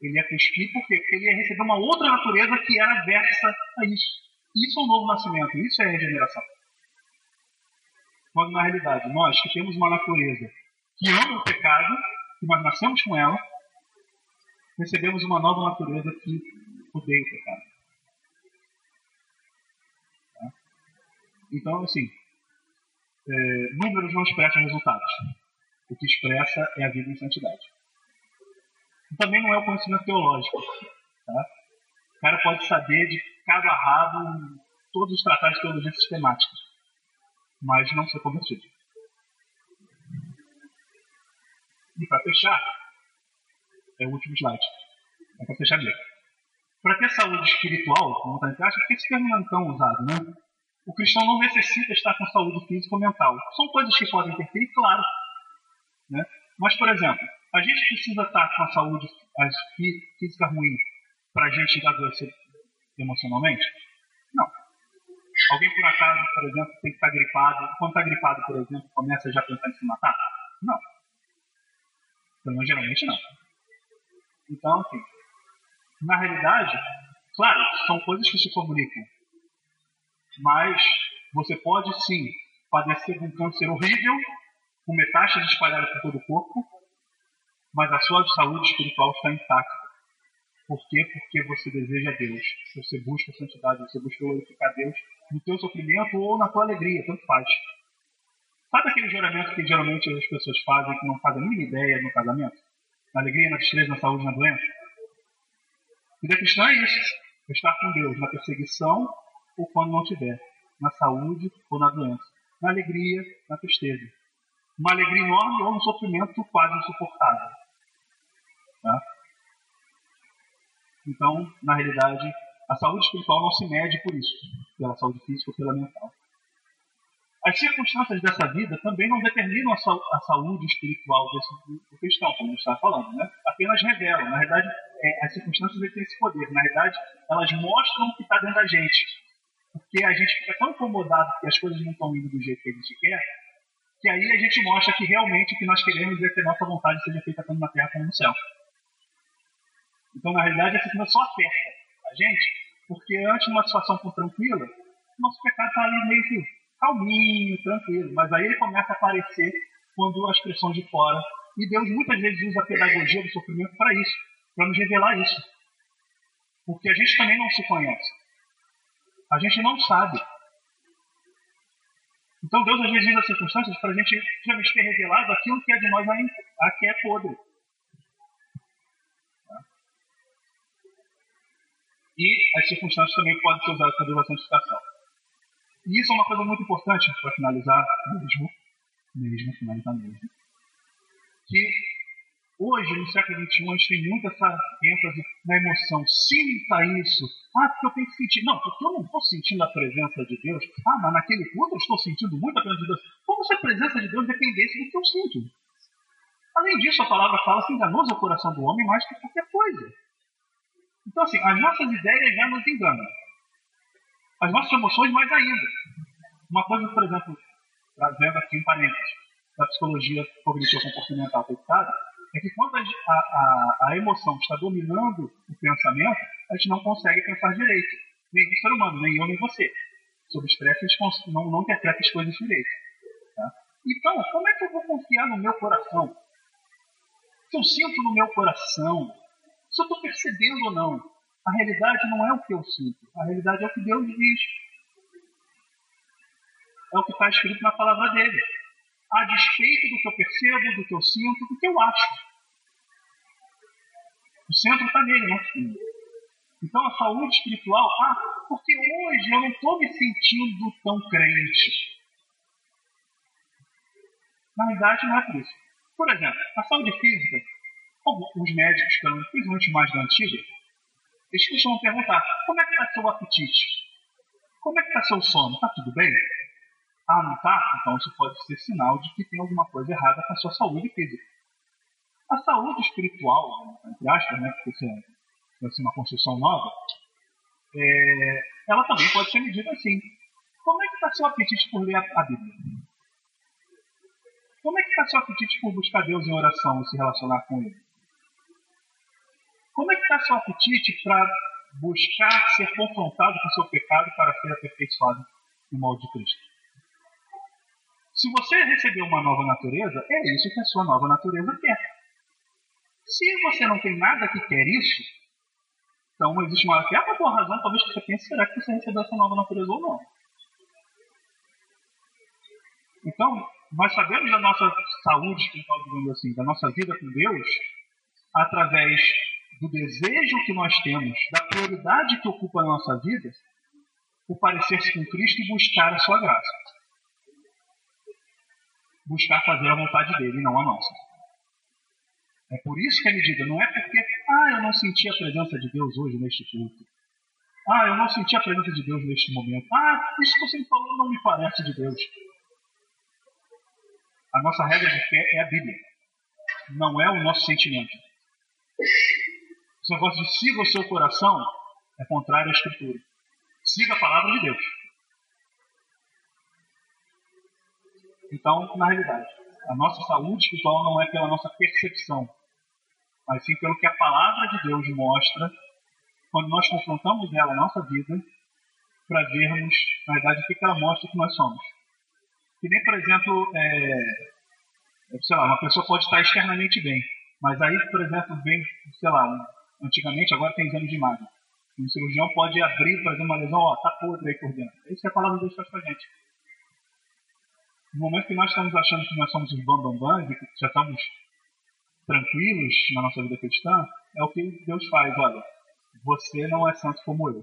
Ele ia cuspir por quê? Porque ele ia receber uma outra natureza que era versa a isso. Isso é o novo nascimento, isso é a regeneração. Quando na realidade nós que temos uma natureza que ama o pecado, que nós nascemos com ela, recebemos uma nova natureza que odeia o pecado. Então, assim, é, números não expressam resultados. O que expressa é a vida em santidade. Também não é o conhecimento teológico. Tá? O cara pode saber de cada rabo todos os tratados de teologia sistemática, mas não ser convertido. E para fechar, é o último slide. É para fechar mesmo. Para ter saúde espiritual, como está em caixa, por que esse termo não é tão usado, né? O cristão não necessita estar com saúde física ou mental. São coisas que podem interferir, claro. Né? Mas, por exemplo, a gente precisa estar com a saúde física ruim para a gente adoecer emocionalmente? Não. Alguém, por acaso, por exemplo, tem que estar gripado. Quando está gripado, por exemplo, começa já a pensar em se matar? Não. Então, geralmente não. Então, assim, na realidade, claro, são coisas que se comunicam mas você pode sim padecer de um câncer horrível, com metástases espalhadas por todo o corpo, mas a sua saúde espiritual está intacta. Por quê? Porque você deseja Deus. Você busca a santidade, você busca glorificar Deus no teu sofrimento ou na tua alegria, tanto faz. Sabe aquele juramento que geralmente as pessoas fazem que não fazem nenhuma ideia no casamento? Na alegria, na tristeza, na saúde, na doença? Vida cristã é isso. Estar com Deus na perseguição ou quando não tiver. Na saúde ou na doença. Na alegria, na tristeza. Uma alegria enorme ou um sofrimento quase insuportável. Tá? Então, na realidade, a saúde espiritual não se mede por isso, pela saúde física ou pela mental. As circunstâncias dessa vida também não determinam a, sa a saúde espiritual desse, do cristão, como está falando, né? apenas revelam. Na verdade, é, as circunstâncias têm esse poder. Na verdade, elas mostram o que está dentro da gente. Porque a gente fica tão incomodado que as coisas não estão indo do jeito que a gente quer, que aí a gente mostra que realmente o que nós queremos é que a nossa vontade seja feita tanto na terra como no céu. Então, na realidade, essa circunstância só afeta a gente, porque antes de uma situação tranquila, nosso pecado está ali meio que calminho, tranquilo. Mas aí ele começa a aparecer quando as pressões de fora. E Deus muitas vezes usa a pedagogia do sofrimento para isso, para nos revelar isso. Porque a gente também não se conhece. A gente não sabe. Então Deus às vezes usa as circunstâncias para a gente justamente ter revelado aquilo que é de nós ainda, aqui é podre. E as circunstâncias também podem ser usadas para a santificação. E isso é uma coisa muito importante para finalizar mesmo, mesmo, finalizar mesmo. Que hoje, no século XXI, a gente tem muito essa ênfase na emoção. Sinta isso. Ah, porque eu tenho que sentir. Não, porque eu não estou sentindo a presença de Deus. Ah, mas naquele culto eu estou sentindo muita presença de Deus. Como se a presença de Deus dependesse do que eu sinto. Além disso, a palavra fala que enganoso é o coração do homem mais que qualquer coisa. Então, assim, as nossas ideias já nos enganam as nossas emoções mais ainda. Uma coisa, por exemplo, trazendo aqui em parênteses, da psicologia cognitiva comportamental aplicada, é que quando a, a, a, emoção está dominando o pensamento, a gente não consegue pensar direito. Nem o ser humano, nem eu, nem você. Sob estresse, a gente não, não interpreta as coisas direito. Tá? Então, como é que eu vou confiar no meu coração? Se eu sinto no meu coração, se eu estou percebendo ou não, a realidade não é o que eu sinto, a realidade é o que Deus diz. É o que está escrito na palavra dele. A despeito do que eu percebo, do que eu sinto, do que eu acho. O centro está nele, não fim. Então a saúde espiritual, ah, porque hoje eu não estou me sentindo tão crente. Na verdade, não é por isso. Por exemplo, a saúde física, os médicos, principalmente mais da antiga, eles costumam perguntar: como é que está seu apetite? Como é que está seu sono? Está tudo bem? Ah, não está? Então isso pode ser sinal de que tem alguma coisa errada com a sua saúde física. A saúde espiritual, entre aspas, né, porque vai ser uma construção nova, é, ela também pode ser medida assim. Como é que está seu apetite por ler a Bíblia? Como é que está seu apetite por buscar Deus em oração e se relacionar com Ele? Como é que está seu apetite para buscar ser confrontado com seu pecado para ser aperfeiçoado no molde de Cristo? Se você recebeu uma nova natureza, é isso que a sua nova natureza quer. Se você não tem nada que quer isso, então existe uma, até uma boa razão, talvez que você pense, será que você recebeu essa nova natureza ou não? Então, nós sabemos da nossa saúde espiritual, digamos assim, da nossa vida com Deus, através do desejo que nós temos, da prioridade que ocupa a nossa vida, o parecer-se com Cristo e buscar a sua graça. Buscar fazer a vontade dele e não a nossa. É por isso que a medida não é porque, ah, eu não senti a presença de Deus hoje neste culto. Ah, eu não senti a presença de Deus neste momento. Ah, isso que você me falou não me parece de Deus. A nossa regra de fé é a Bíblia, não é o nosso sentimento. Esse negócio de siga o seu coração é contrário à Escritura. Siga a palavra de Deus. Então, na realidade, a nossa saúde espiritual não é pela nossa percepção, mas sim pelo que a palavra de Deus mostra quando nós confrontamos ela a nossa vida para vermos, na verdade, o que ela mostra que nós somos. Que nem, por exemplo, é, sei lá, uma pessoa pode estar externamente bem, mas aí, por exemplo, vem, sei lá, antigamente, agora tem exame de imagem. Um cirurgião pode abrir, fazer uma lesão, ó, tá podre aí por dentro. É isso que a palavra de Deus faz pra gente. No momento que nós estamos achando que nós somos os bambambãs e que já estamos tranquilos na nossa vida cristã, é o que Deus faz. Olha, você não é santo como eu.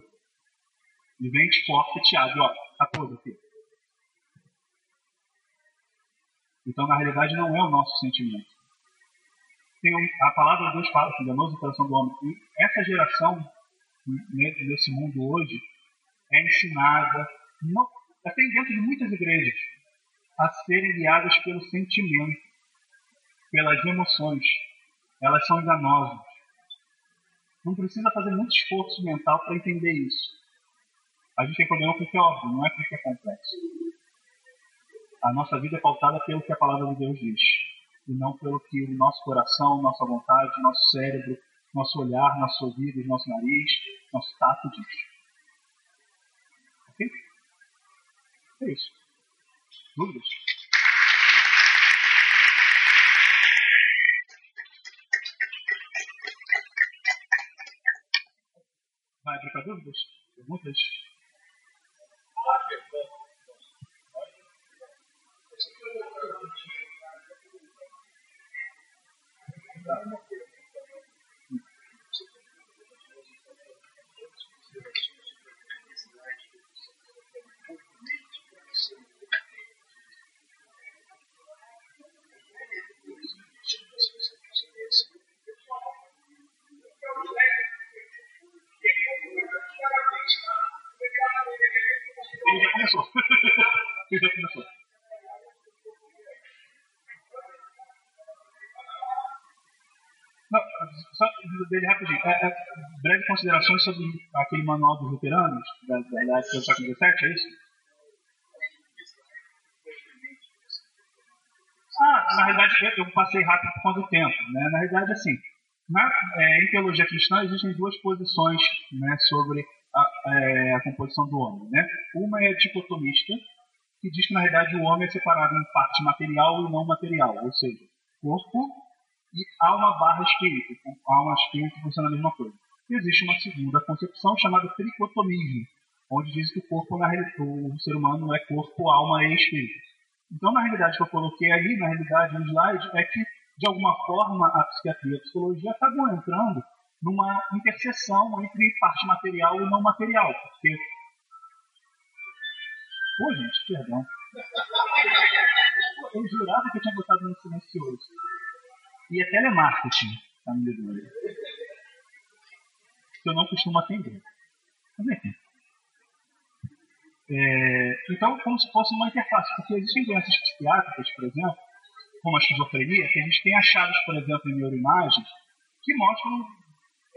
E vem te corta e te abre, ó, tá todo aqui. Então, na realidade, não é o nosso sentimento. Tem a palavra de Deus fala que enganoso o coração do homem. E essa geração, nesse mundo hoje, é ensinada, até dentro de muitas igrejas, a serem guiadas pelo sentimento, pelas emoções. Elas são enganosas. Não precisa fazer muito esforço mental para entender isso. A gente tem problema com o que é óbvio, não é com o que é complexo. A nossa vida é pautada pelo que a palavra de Deus diz, e não pelo que o nosso coração, nossa vontade, nosso cérebro, nosso olhar, nosso ouvido, nosso nariz, nosso tato diz. Ok? É isso. Dúvidas? Vai para dúvidas? Perguntas? Dele rapidinho. É, é, breve considerações sobre aquele manual dos veteranos da, da, da época do século XVII, é isso? Ah, na realidade eu passei rápido por conta do tempo. Né? Na realidade, assim, na, é, em teologia cristã existem duas posições né, sobre a, é, a, composição do homem. Né? Uma é dicotomista, que diz que na realidade o homem é separado em parte material e não material, ou seja, corpo e alma barra espírito. Alma e espírito funcionam a mesma coisa. E existe uma segunda concepção chamada tricotomismo, onde diz que o corpo, na, o ser humano é corpo, alma e espírito. Então, na realidade que eu coloquei ali, na realidade, no slide, é que, de alguma forma, a psiquiatria e a psicologia acabam entrando numa interseção entre parte material e não material. Porque. Pô, gente, perdão. Eu jurava que eu tinha botado no silencioso. E é telemarketing, tá me devendo. Que eu não costumo atender. Mas enfim. É, então, como se fosse uma interface, porque existem doenças psiquiátricas, por exemplo, como a esquizofrenia, que a gente tem achados, por exemplo, em neuroimagens, que mostram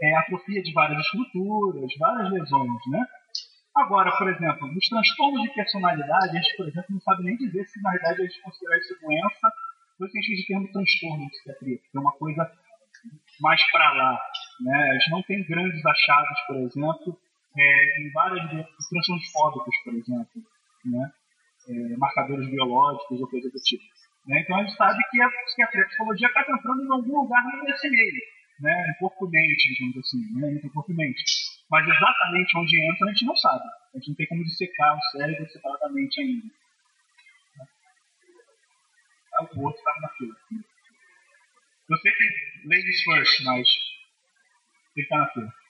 é, atrofia de várias estruturas, várias lesões, né? Agora, por exemplo, nos transtornos de personalidade, a gente, por exemplo, não sabe nem dizer se na verdade a gente considera isso doença, por isso que a gente um transtorno que é uma coisa mais para lá. Né? A gente não tem grandes achados, por exemplo, é, em várias transtornos fóbicos, por exemplo, né? É, marcadores biológicos ou coisa do tipo. Né? Então a gente sabe que a psiquiatria a psicologia está entrando em algum lugar nesse meio, né? corpo-mente, digamos assim, né? entre corpo e mente. Mas exatamente onde entra a gente não sabe. A gente não tem como dissecar o cérebro separadamente ainda. O outro estava na fila. Eu sei que ladies first, mas ele está na fila.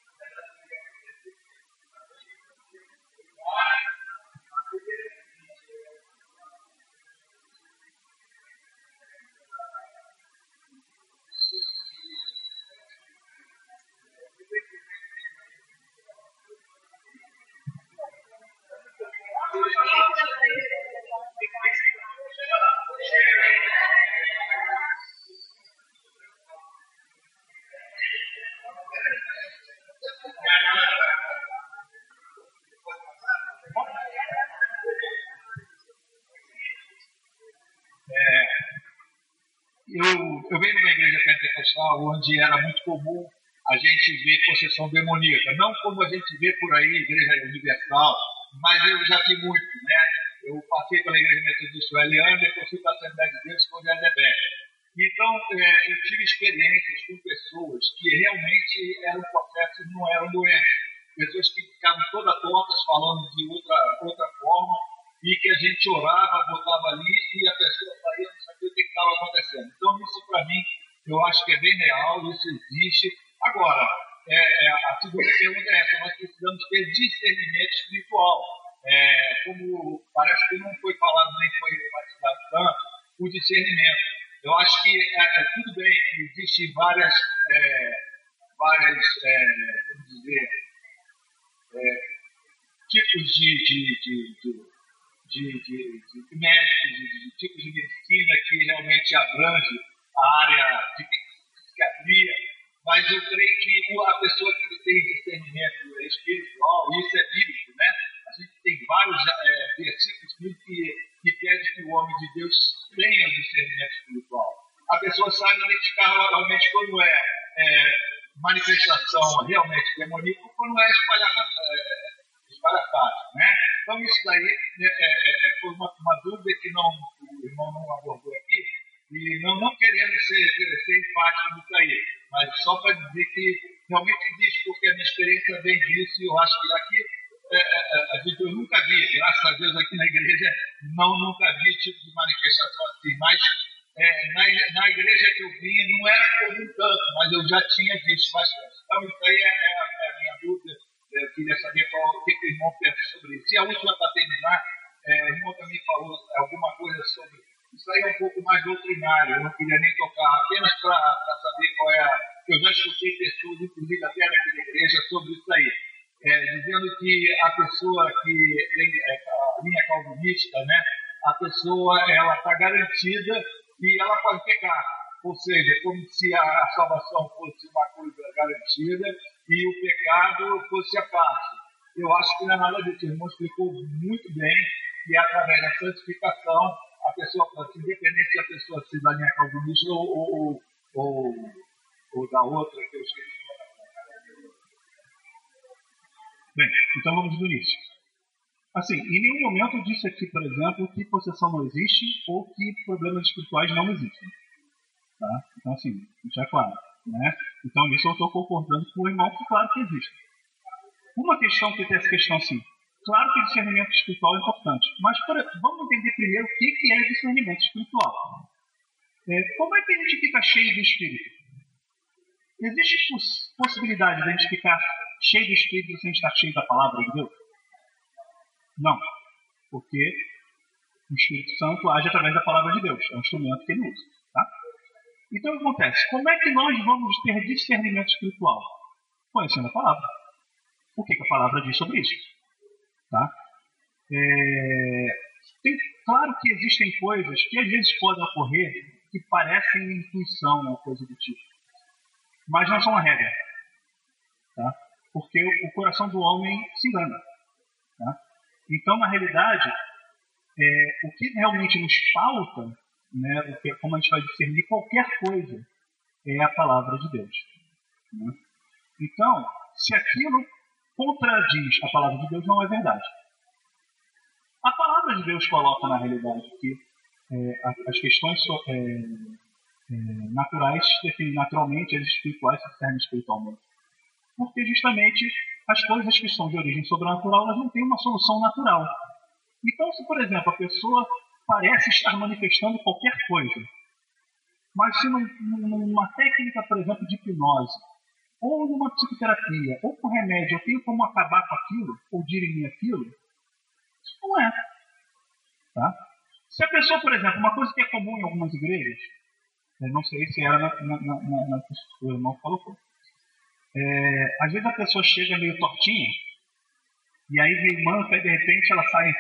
Onde era muito comum a gente ver possessão demoníaca. Não como a gente vê por aí, Igreja Universal, mas eu já vi muito, né? Eu passei pela Igreja Metodista Eliana, depois fui para a Assembleia de Deus com o Jezebel. Então, é, eu tive experiências com pessoas que realmente eram processos, não eram doentes. Pessoas que ficavam toda tortas falando de outra, outra forma e que a gente orava, botava ali e a pessoa saía não sabia o que estava acontecendo. Então, isso para mim, eu acho que é bem real, isso existe. Agora, é, é, a segunda pergunta é essa: nós precisamos ter discernimento espiritual. É, como parece que não foi falado nem foi enfatizado tanto, o discernimento. Eu acho que é, é tudo bem que existem várias, é, várias vamos dizer, tipos de, de, de, de, de médicos, de, tipos de medicina que realmente abrange a área de psiquiatria, mas eu creio que a pessoa que tem discernimento espiritual, isso é bíblico, né? A gente tem vários é, versículos que, que pede que o homem de Deus tenha discernimento espiritual. A pessoa sabe identificar realmente quando é, é manifestação realmente demoníaca ou quando é espalhafate, é, né? Então isso daí né, é, é, é, foi uma, uma dúvida que não, o irmão não abordou aqui, e não, não querendo ser, ser enfático nisso aí, mas só para dizer que realmente existe, porque a minha experiência vem disso, e eu acho que aqui é, é, é, a gente, eu nunca vi, graças a Deus aqui na igreja, não nunca vi tipo de manifestação assim, mas é, na, na igreja que eu vim não era comum tanto, mas eu já tinha visto bastante. Então isso aí é, é, a, é a, minha dúvida, eu queria saber qual, o que, que o irmão pensa sobre isso. E a última para terminar, é, o irmão também falou alguma coisa sobre isso aí é um pouco mais doutrinário, eu não queria nem tocar, apenas para saber qual é a. Eu já escutei pessoas, inclusive até naquela igreja, sobre isso aí. É, dizendo que a pessoa que tem é, a linha calvinista, né, a pessoa ela está garantida e ela pode pecar. Ou seja, como se a salvação fosse uma coisa garantida e o pecado fosse a parte. Eu acho que não é nada disso. O irmão explicou muito bem que através da santificação a pessoa, independente se a pessoa se da linha calvinista ou, ou, ou, ou da outra que eu esqueci. Bem, então vamos do início. Assim, em nenhum momento eu disse aqui, por exemplo, que possessão não existe ou que problemas espirituais não existem. Tá? Então, assim, isso é claro. Né? Então, nisso eu estou concordando com o irmão que, claro, que existe. Uma questão que tem essa questão assim, Claro que discernimento espiritual é importante, mas vamos entender primeiro o que é discernimento espiritual. É, como é que a gente fica cheio do Espírito? Existe possibilidade de a gente ficar cheio do Espírito sem estar cheio da palavra de Deus? Não, porque o Espírito Santo age através da palavra de Deus, é um instrumento que ele usa. Tá? Então o que acontece? Como é que nós vamos ter discernimento espiritual? Conhecendo a palavra. O que, que a palavra diz sobre isso? Tá? É, tem, claro que existem coisas que às vezes podem ocorrer que parecem intuição ou coisa do tipo, mas não são a regra. Tá? Porque o coração do homem se engana. Tá? Então, na realidade, é, o que realmente nos falta, né, que, como a gente vai discernir qualquer coisa, é a palavra de Deus. Né? Então, se aquilo contradiz a palavra de Deus, não é verdade. A palavra de Deus coloca na realidade que é, as questões é, é, naturais definem naturalmente, as espirituais se discernem espiritualmente. Porque justamente as coisas que são de origem sobrenatural elas não têm uma solução natural. Então, se por exemplo a pessoa parece estar manifestando qualquer coisa, mas se num, numa técnica, por exemplo, de hipnose, ou numa psicoterapia, ou com remédio, eu tenho como acabar com aquilo, ou dirimir aquilo, isso não é. Tá? Se a pessoa, por exemplo, uma coisa que é comum em algumas igrejas, eu não sei se era na, na, na, na irmão colocou. É, às vezes a pessoa chega meio tortinha, e aí vem manca, e de repente ela sai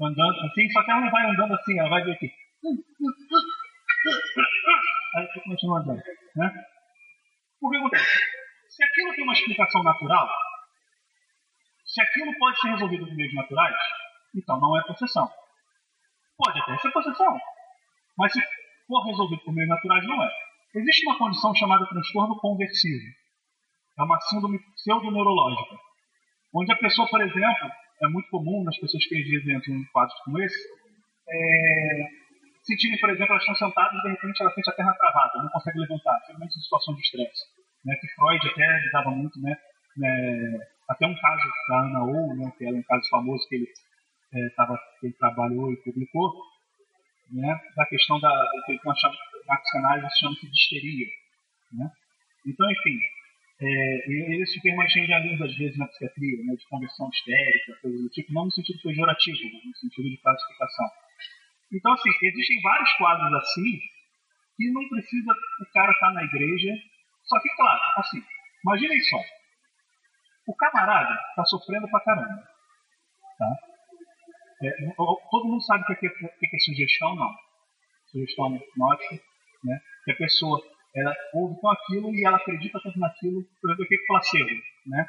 andando assim, só que ela não vai andando assim, ela vai ver aqui. Aí continua andando. Né? O que acontece? Se aquilo tem uma explicação natural, se aquilo pode ser resolvido por meios naturais, então não é possessão. Pode até ser possessão, mas se for resolvido por meios naturais, não é. Existe uma condição chamada transtorno conversivo. É uma síndrome pseudoneurológica, onde a pessoa, por exemplo, é muito comum nas pessoas que entram em quadros como esse, é, sentirem, por exemplo, elas estão sentadas e de repente ela sente a perna travada, não consegue levantar, simplesmente em situação de estresse. Né, que Freud até lidava muito, né, né, até um caso da Ana Ou, né, que era um caso famoso que ele, é, tava, que ele trabalhou e publicou, né, da questão da, que na psicanálise chama-se de histeria. Né? Então, enfim, é, esse termo a gente já usa às vezes na psiquiatria, né, de conversão histérica, coisas do tipo, não no sentido pejorativo, né, no sentido de classificação. Então, assim, existem vários quadros assim que não precisa o cara estar tá na igreja. Só que, claro, assim, imaginem só. O camarada está sofrendo pra caramba. Tá? É, todo mundo sabe o que é, que é sugestão, não. Sugestão hipnótica, né? Que a pessoa ela ouve com aquilo e ela acredita tanto naquilo, por exemplo, o que é placebo, né?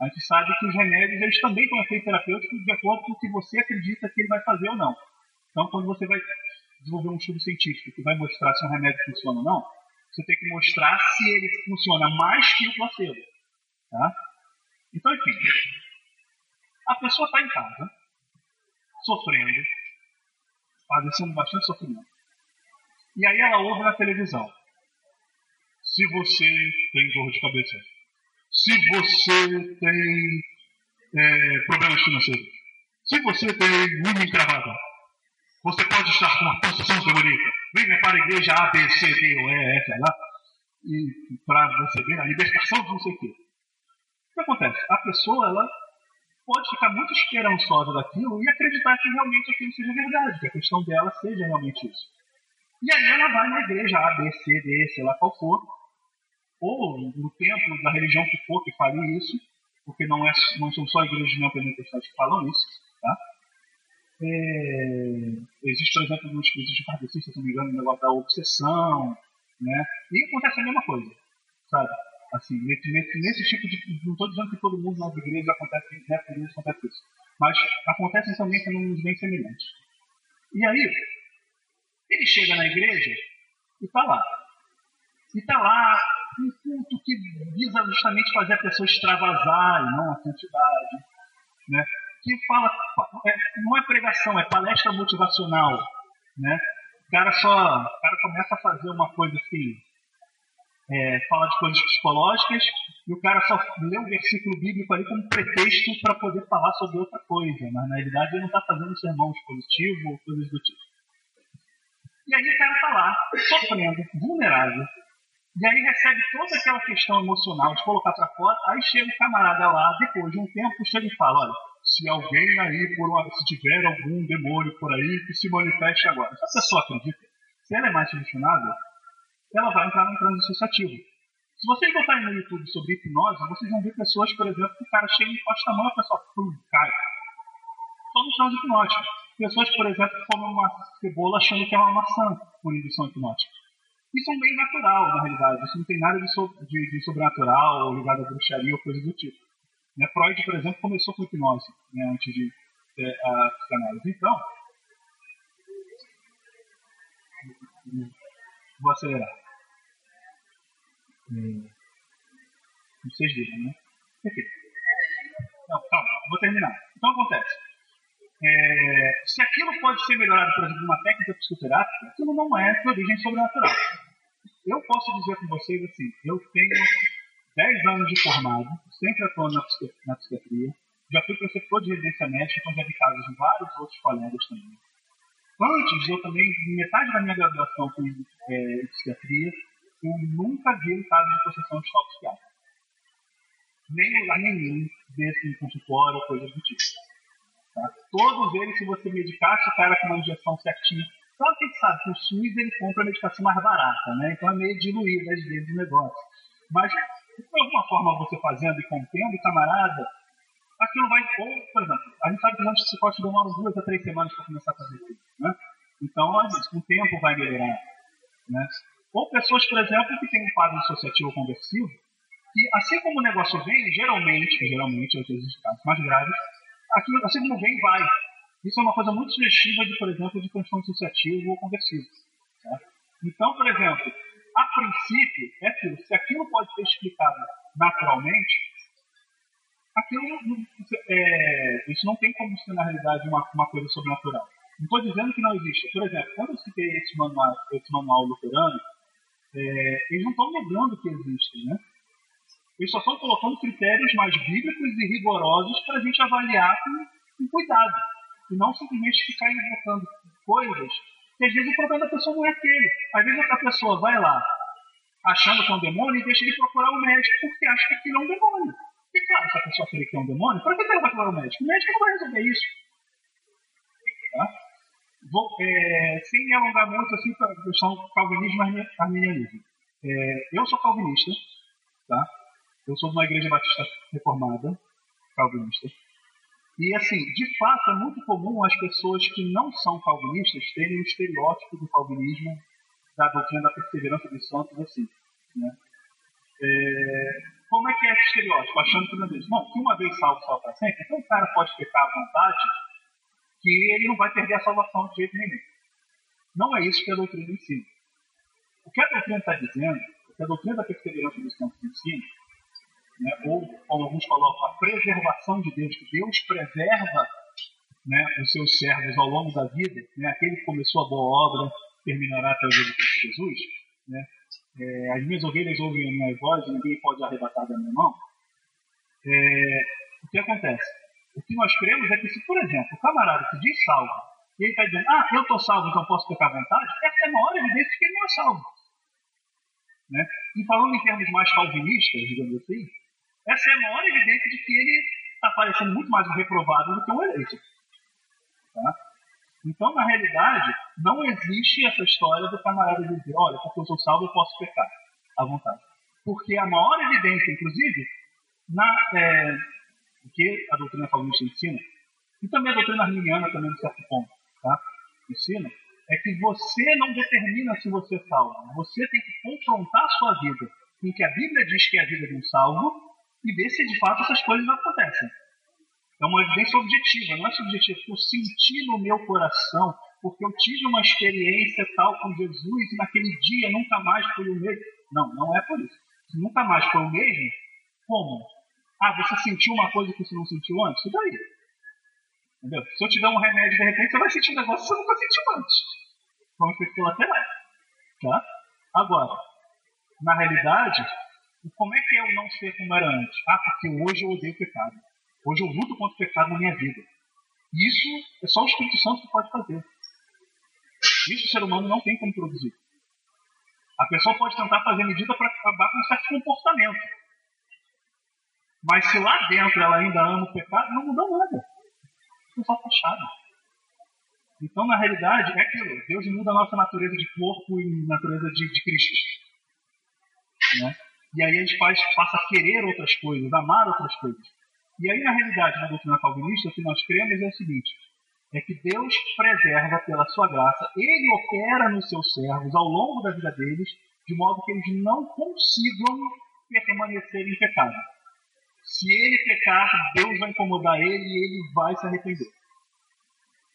A gente sabe que os remédios eles também têm efeito terapêutico de acordo com o que você acredita que ele vai fazer ou não. Então, quando você vai desenvolver um estudo científico que vai mostrar se um remédio funciona ou não, você tem que mostrar se ele funciona mais que o placebo. Tá? Então, enfim, a pessoa está em casa, sofrendo, padecendo bastante sofrimento. E aí ela ouve na televisão. Se você tem dor de cabeça, se você tem é, problemas financeiros, se você tem unha encravada, você pode estar com uma posição demoníaca. Venha para a igreja A, B, C, D, ou E, F, lá, e para receber a libertação de não sei o quê. O que acontece? A pessoa, ela pode ficar muito esperançosa daquilo e acreditar que realmente aquilo seja verdade, que a questão dela seja realmente isso. E aí ela vai na igreja A, B, C, D, sei lá qual for, ou no templo da religião que for que fale isso, porque não, é, não são só igrejas neopentecostais que falam isso, tá? É, existe, por exemplo, nos cursos de kardecista, se não me engano, o negócio da obsessão, né? E acontece a mesma coisa, sabe? Assim, nesse, nesse, tipo de. Não estou dizendo que todo mundo nas igrejas acontece, né, isso acontece isso. Mas acontecem também fenômenos bem semelhantes. E aí, ele chega na igreja e está lá. E está lá um culto que visa justamente fazer a pessoa extravasar e não a santidade. Né? que fala, é, não é pregação, é palestra motivacional, né? O cara só, o cara começa a fazer uma coisa assim, é, fala de coisas psicológicas e o cara só lê um versículo bíblico ali como pretexto para poder falar sobre outra coisa, mas na realidade ele não está fazendo sermão expositivo ou coisas do tipo. E aí o cara está lá, sofrendo, vulnerável, e aí recebe toda aquela questão emocional de colocar para fora, aí chega o camarada lá, depois de um tempo, chega e fala, olha, se alguém aí, por uma, se tiver algum demônio por aí, que se manifeste agora. Se a pessoa acredita, se ela é mais solucionável, ela vai entrar num transe associativo. Se vocês botarem no YouTube sobre hipnose, vocês vão ver pessoas, por exemplo, que o cara chega e encosta a mão a pessoa pum, cai. Só no transe hipnótico. Pessoas, por exemplo, que comem uma cebola achando que é uma maçã por indução hipnótica. Isso é um meio natural, na realidade. Isso não tem nada de, so, de, de sobrenatural, ligado à bruxaria ou coisa do tipo. Né? Freud, por exemplo, começou com hipnose né, antes de ter a psicanálise. Então, vou acelerar. Hum. Vocês viram, né? Perfeito. Não, calma, vou terminar. Então acontece. É, se aquilo pode ser melhorado, por exemplo, uma técnica psicoterápica, aquilo não é de origem sobrenatural. Eu posso dizer com vocês assim, eu tenho 10 anos de formado, sempre atuando na, na psiquiatria. Já fui preceptor de residência médica, então já vi casos de vários outros colegas também. Antes, eu também, metade da minha graduação foi é, psiquiatria, eu nunca vi um caso de possessão de tal psiquiatra. Nem lugar nenhum desse consultório ou coisas do tipo. Tá? Todos eles, se você medicasse o cara com uma injeção certinha, claro que a gente sabe que o SUS ele compra a medicação mais barata, né? então é meio diluído às vezes o negócio. Mas de alguma forma você fazendo e contendo camarada, aquilo vai. Ou, por exemplo, a gente sabe que os antipsicóticos demoram duas a três semanas para começar a fazer isso. Né? Então, às vezes, com o tempo vai melhorar. Né? Ou pessoas, por exemplo, que têm um quadro associativo conversivo, que assim como o negócio vem, geralmente, geralmente, às vezes casos mais graves, aquilo, assim como vem, vai. Isso é uma coisa muito sugestiva de, por exemplo, de transtorno associativo ou conversivo. Tá? Então, por exemplo, a princípio, é aquilo. Se aquilo pode ser explicado naturalmente, aquilo é, isso não tem como ser, na realidade, uma, uma coisa sobrenatural. Não estou dizendo que não existe. Por exemplo, quando eu citei esse manual, esse manual luterano, é, eles não estão negando que existe, né? Eles só estão colocando critérios mais bíblicos e rigorosos para a gente avaliar com, com, cuidado. E não simplesmente ficar invocando coisas que às vezes o problema da pessoa não é aquele. Às vezes a pessoa vai lá achando que é um demônio e deixa de procurar o médico porque acha que aquilo é um demônio. E claro, se a pessoa acredita que é um demônio, para que ela vai procurar o médico? O médico não vai resolver isso. Tá? Vou, é, sem me alongar muito assim para a questão calvinismo e arminianismo. É, eu sou calvinista, tá? Eu sou de uma igreja batista reformada, calvinista. E assim, de fato, é muito comum as pessoas que não são calvinistas terem o estereótipo do calvinismo, da doutrina da perseverança dos santos, assim. Né? É, como é que é esse estereótipo? Achando que, não, que uma vez salvo, salvo para sempre, então o cara pode pecar à vontade que ele não vai perder a salvação de jeito nenhum. Não é isso que a doutrina ensina. O que a doutrina está dizendo, o que a doutrina da perseverança dos campos ensina, né, ou, como alguns colocam, a preservação de Deus, que Deus preserva né, os seus servos ao longo da vida, né, aquele que começou a boa obra terminará até o dia de Cristo Jesus. Né, é, as minhas ovelhas ouvem a minha voz, ninguém pode arrebatar da minha mão. É, o que acontece? O que nós cremos é que se, por exemplo, o camarada se diz salvo, e ele está dizendo, ah, eu estou salvo, então posso pecar à vontade, essa é a maior evidência de que ele não é salvo. Né? E falando em termos mais calvinistas, digamos assim, essa é a maior evidência de que ele está parecendo muito mais um reprovado do que um eleito. Tá? Então, na realidade, não existe essa história do camarada dizer, olha, porque eu sou salvo, eu posso pecar à vontade. Porque a maior evidência, inclusive, na, é, que a doutrina calvinista ensina, e também a doutrina arminiana também, de certo ponto, tá? ensina, é que você não determina se você é salvo. Você tem que confrontar a sua vida em que a Bíblia diz que é a vida de um salvo e ver se de fato essas coisas acontecem. É uma evidência objetiva, não é subjetiva. Eu senti no meu coração, porque eu tive uma experiência tal com Jesus e naquele dia nunca mais foi o mesmo. Não, não é por isso. Se nunca mais foi o mesmo, como? Ah, você sentiu uma coisa que você não sentiu antes? E daí? Entendeu? Se eu te um remédio, de repente, você vai sentir um negócio que você nunca sentiu antes. Como efeito colateral. Tá? Agora, na realidade, como é que é o não ser como era antes? Ah, porque hoje eu odeio pecado. Hoje eu luto contra o pecado na minha vida. Isso é só o Espírito Santo que pode fazer. Isso o ser humano não tem como produzir. A pessoa pode tentar fazer medida para acabar com um certo comportamento. Mas se lá dentro ela ainda ama o pecado, não muda nada. É só fachada. Então, na realidade, é aquilo. Deus muda a nossa natureza de corpo e natureza de, de Cristo. Né? E aí a gente faz, passa a querer outras coisas, amar outras coisas. E aí, na realidade, na doutrina calvinista, o que nós cremos é o seguinte: é que Deus preserva pela sua graça, Ele opera nos seus servos ao longo da vida deles, de modo que eles não consigam permanecer em pecado. Se ele pecar, Deus vai incomodar ele e ele vai se arrepender.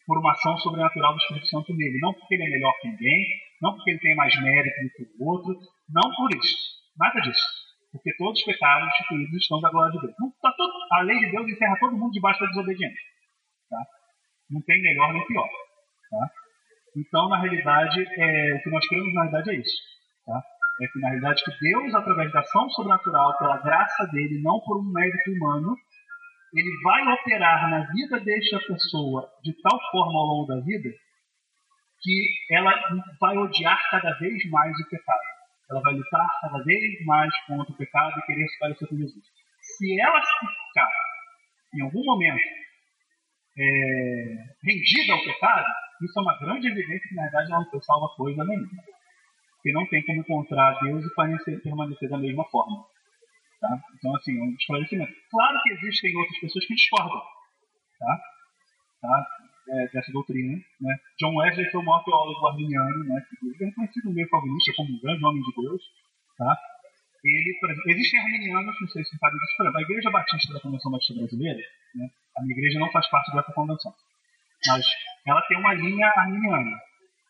Por uma ação sobrenatural do Espírito Santo nele. Não porque ele é melhor que ninguém, não porque ele tem mais mérito do que o outro, não por isso. Nada disso. Porque todos os pecados instituídos estão da glória de Deus. Não, tá todo, a lei de Deus encerra todo mundo debaixo da desobediência. Tá? Não tem melhor nem pior. Tá? Então, na realidade, é, o que nós queremos na realidade é isso. Tá? É que, na realidade, que Deus, através da ação sobrenatural, pela graça dele, não por um mérito humano, ele vai operar na vida desta pessoa de tal forma ao longo da vida que ela vai odiar cada vez mais o pecado. Ela vai lutar cada vez mais contra o pecado e querer se parecer com Jesus. Se ela ficar, em algum momento, é, rendida ao pecado, isso é uma grande evidência que, na verdade, ela não foi salva coisa nenhuma que não tem como encontrar Deus e permanecer, permanecer da mesma forma. Tá? Então, assim, um esclarecimento. Claro que existem outras pessoas que discordam tá? Tá? É, dessa doutrina. Né? John Wesley foi o maior teólogo arminiano, né? que é conhecido no meio calvinista como um grande homem de Deus. Tá? Ele, por exemplo, existem arminianos, não sei se você sabe disso, por exemplo, a Igreja Batista da Convenção Batista Brasileira, né? a minha igreja não faz parte dessa convenção, mas ela tem uma linha arminiana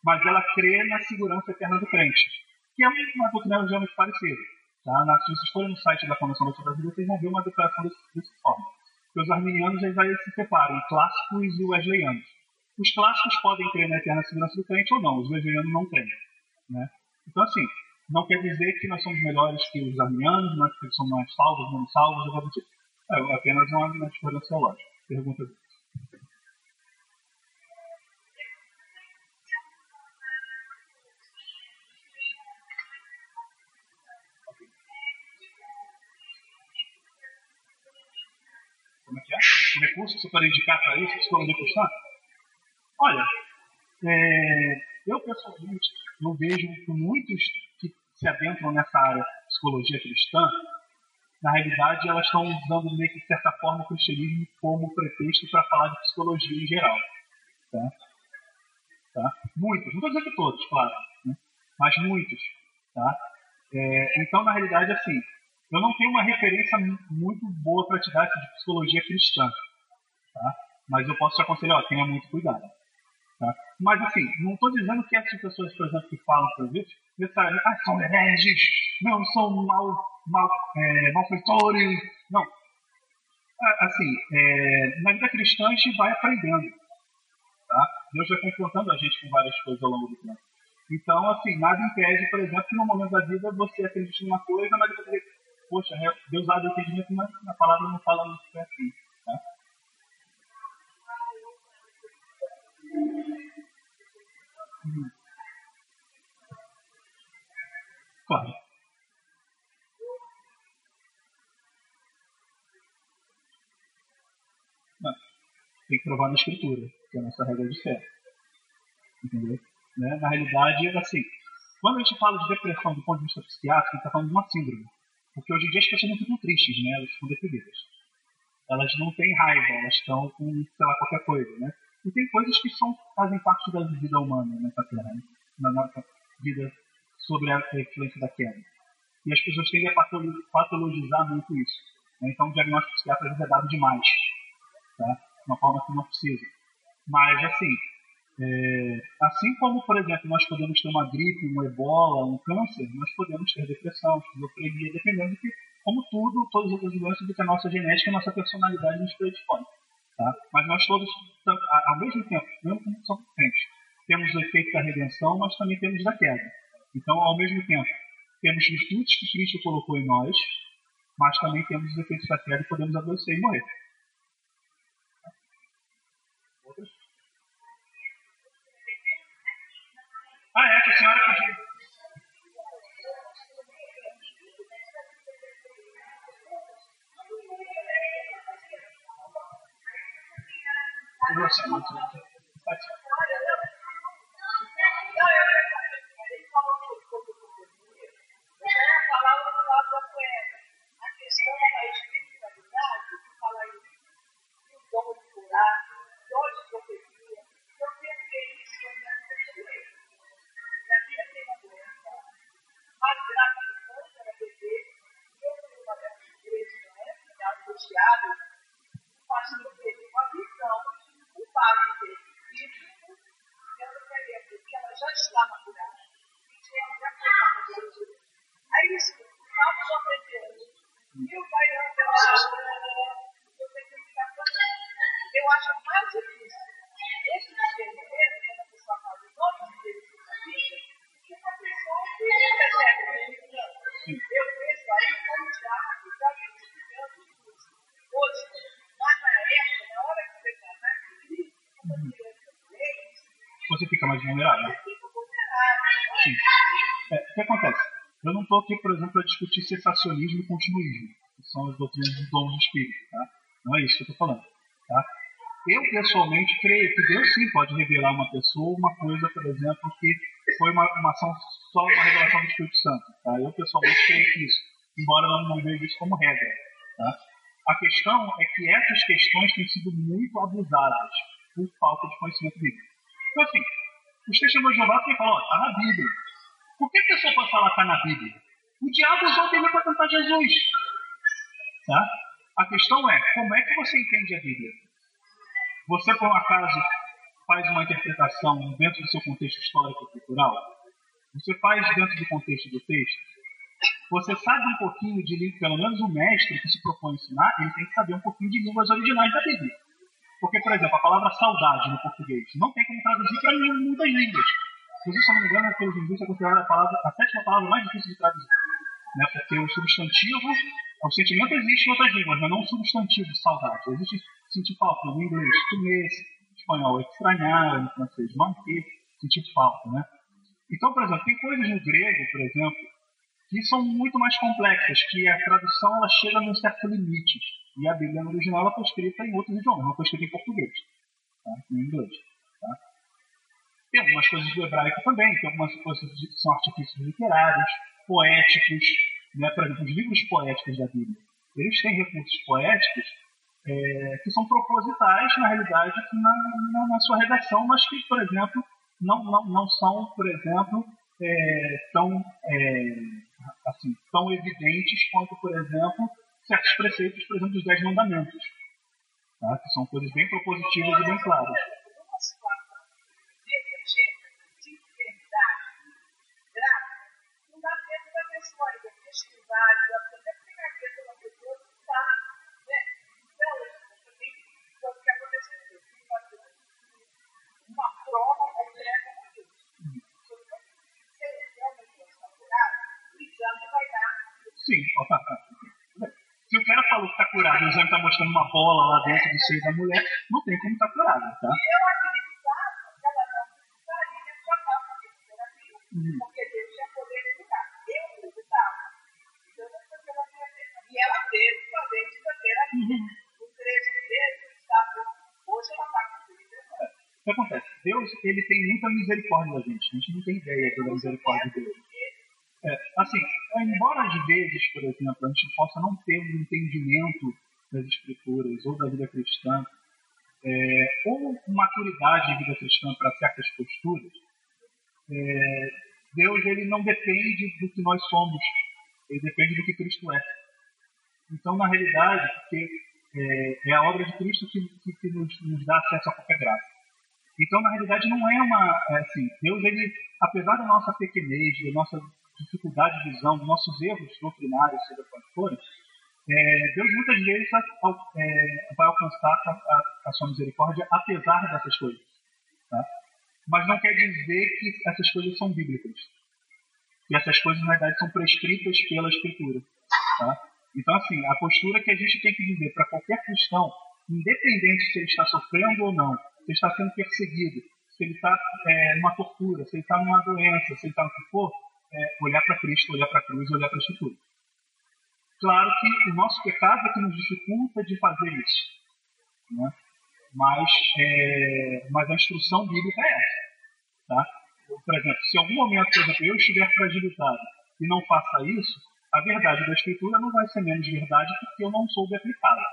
mas ela crê na segurança eterna do crente, que é uma doutrina relativamente parecida. Tá? Na, se vocês forem no site da Fundação Batista Brasileira, vocês vão ver uma declaração desse forma. Os arminianos eles aí se separam, clássicos e wesleyanos. Os clássicos podem crer na eterna segurança do crente ou não, os wesleyanos não creem. Né? Então, assim, não quer dizer que nós somos melhores que os arminianos, não é que somos mais salvos, menos salvos, ou tipo. É apenas uma diferença teológica. Pergunta dele. Como é que é? O recurso que você pode indicar para isso, psicologia cristã? Olha, é, eu pessoalmente eu vejo que muitos que se adentram nessa área de psicologia cristã, na realidade elas estão usando meio que de certa forma o cristianismo como pretexto para falar de psicologia em geral. Tá? Tá? Muitos, não estou dizendo que todos, claro, né? mas muitos. Tá? É, então, na realidade, assim, eu não tenho uma referência muito boa para te dar de psicologia cristã, tá? mas eu posso te aconselhar, ó, tenha muito cuidado. Tá? Mas, assim, não estou dizendo que essas pessoas, por exemplo, que falam para isso, necessariamente, ah, são hereges, não, são mal, mal, é, malfeitores. Não. Assim, é, na vida cristã a gente vai aprendendo. Tá? Deus vai confrontando a gente com várias coisas ao longo do tempo. Então, assim, nada impede, por exemplo, que no momento da vida você acredite numa coisa, mas você poxa, Deus abre o entendimento, mas a palavra não fala muito assim. Tá? Hum. Tem que provar na escritura, que é a nossa regra de fé. Entendeu? Né? Na realidade, assim, quando a gente fala de depressão do ponto de vista psiquiátrico, a gente está falando de uma síndrome. Porque hoje em dia as pessoas não ficam tristes, né? Elas ficam deprimidas. Elas não têm raiva, elas estão com, sei lá, qualquer coisa, né? E tem coisas que são, fazem parte da vida humana nessa terra, né? na nossa vida sobre a influência da queda. E as pessoas tendem a patologizar muito isso. Né? Então o diagnóstico psiquiátrico é dado demais, tá? de uma forma que não precisa. Mas, assim, é, assim como, por exemplo, nós podemos ter uma gripe, um ebola, um câncer, nós podemos ter depressão, esquizofrenia, dependendo de que, como tudo, todas as outras doenças, do que a nossa genética e a nossa personalidade nos predispõe. Tá? Mas nós todos, ao mesmo tempo, mesmo como são crentes, temos o efeito da redenção, mas também temos da queda. Então, ao mesmo tempo, temos virtudes que Cristo colocou em nós, mas também temos os efeitos da queda e podemos adoecer e morrer. Ah, Nossa, muito. A questão da espiritualidade, que fala em o dom de curar, dom de profecia, eu pensei isso na minha mais grave do mundo era beber. Eu fui uma dessas igrejas na época, angustiado, mas eu teve uma visão do padre dele, bíblico, eu não queria porque ela já estava curada. E tinha já foi Estava já pretendo. E o pai não pela eu que Eu acho mais difícil esse discernimento, quando a pessoa fala o nome de Deus na que uma pessoa que eu vejo aí como já já identificando hoje, mas na época, na hora que você casar, como criança você fica mais vulnerável. Estou aqui, por exemplo, a discutir cessacionismo e continuismo, que são as doutrinas dos dons do Espírito. Tá? Não é isso que eu estou falando. Tá? Eu, pessoalmente, creio que Deus sim pode revelar uma pessoa uma coisa, por exemplo, que foi uma, uma ação, só uma revelação do Espírito Santo. Tá? Eu, pessoalmente, creio isso, embora não, não veja isso como regra. Tá? A questão é que essas questões têm sido muito abusadas por falta de conhecimento bíblico. Então, assim, os testemunhos de Jeová têm falar, está na Bíblia. Que pessoa pode falar está na Bíblia? O diabo usou a Bíblia para tentar Jesus. Tá? A questão é, como é que você entende a Bíblia? Você, por um acaso, faz uma interpretação dentro do seu contexto histórico cultural? Você faz dentro do contexto do texto? Você sabe um pouquinho de língua, pelo menos o mestre que se propõe ensinar, ele tem que saber um pouquinho de línguas originais da Bíblia. Porque, por exemplo, a palavra saudade no português não tem como traduzir para muitas línguas. Se eu não me engano, pelos linguistas é considerada a, palavra, a sétima palavra mais difícil de traduzir. Né? Porque o substantivo, o sentimento existe em outras línguas, mas não o substantivo de saudade. Existe sentir falta no inglês, comer, espanhol, estranhar, no francês, manter, sentir falta, né? Então, por exemplo, tem coisas no grego, por exemplo, que são muito mais complexas, que a tradução ela chega num certo limite. E a Bíblia no original ela foi escrita em outros idiomas, não foi escrita em português, tá? em inglês. Tá? Tem algumas coisas do hebraico também, tem algumas coisas que são artifícios literários, poéticos, né? por exemplo, os livros poéticos da Bíblia. Eles têm recursos poéticos é, que são propositais, na realidade, na, na, na, sua redação, mas que, por exemplo, não, não, não são, por exemplo, é, tão, é, assim, tão evidentes quanto, por exemplo, certos preceitos, por exemplo, dos Dez Mandamentos, tá? que são coisas bem propositivas e bem claras. Sim, se o cara falou que está curado e o exame está mostrando uma bola lá dentro do seio da mulher, não tem como estar tá curado, tá? Eu acreditava que ela não tratar uhum. porque Deus tinha O 13 meses, estava, hoje ela está com O que acontece? Deus ele tem muita misericórdia da gente. A gente não tem ideia da misericórdia dele. É, assim, embora às vezes, por exemplo, a gente possa não ter um entendimento das escrituras ou da vida cristã, é, ou maturidade de vida cristã para certas posturas, é, Deus ele não depende do que nós somos, ele depende do que Cristo é. Então, na realidade, porque é, é a obra de Cristo que, que, que nos, nos, dá acesso a qualquer graça. Então, na realidade, não é uma. É assim, Deus, ele, apesar da nossa pequenez, da nossa dificuldade de visão, dos nossos erros doutrinários, seja quais forem, é, Deus muitas vezes é, vai alcançar a, a, a, sua misericórdia apesar dessas coisas. Tá? Mas não quer dizer que essas coisas são bíblicas. Que essas coisas, na verdade, são prescritas pela Escritura. Tá? Então, assim, a postura que a gente tem que dizer para qualquer cristão, independente se ele está sofrendo ou não, se ele está sendo perseguido, se ele está é, numa tortura, se ele está numa doença, se ele está no que for, é, olhar para Cristo, olhar para a cruz, olhar para a Escritura. Claro que o nosso pecado é que nos dificulta de fazer isso. Né? Mas, é, mas a instrução bíblica é essa. Tá? Por exemplo, se em algum momento, por exemplo, eu estiver fragilizado e não faça isso, a verdade da Escritura não vai ser menos verdade porque eu não soube aplicá-la.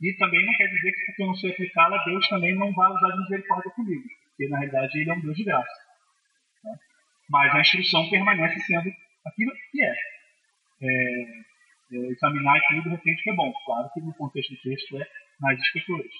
E também não quer dizer que porque eu não sei aplicá-la, Deus também não vai usar de misericórdia comigo, porque na realidade Ele é um Deus de graça. Mas a instrução permanece sendo aquilo que é. é, é examinar aquilo de repente que é bom. Claro que no contexto do texto é nas escrituras.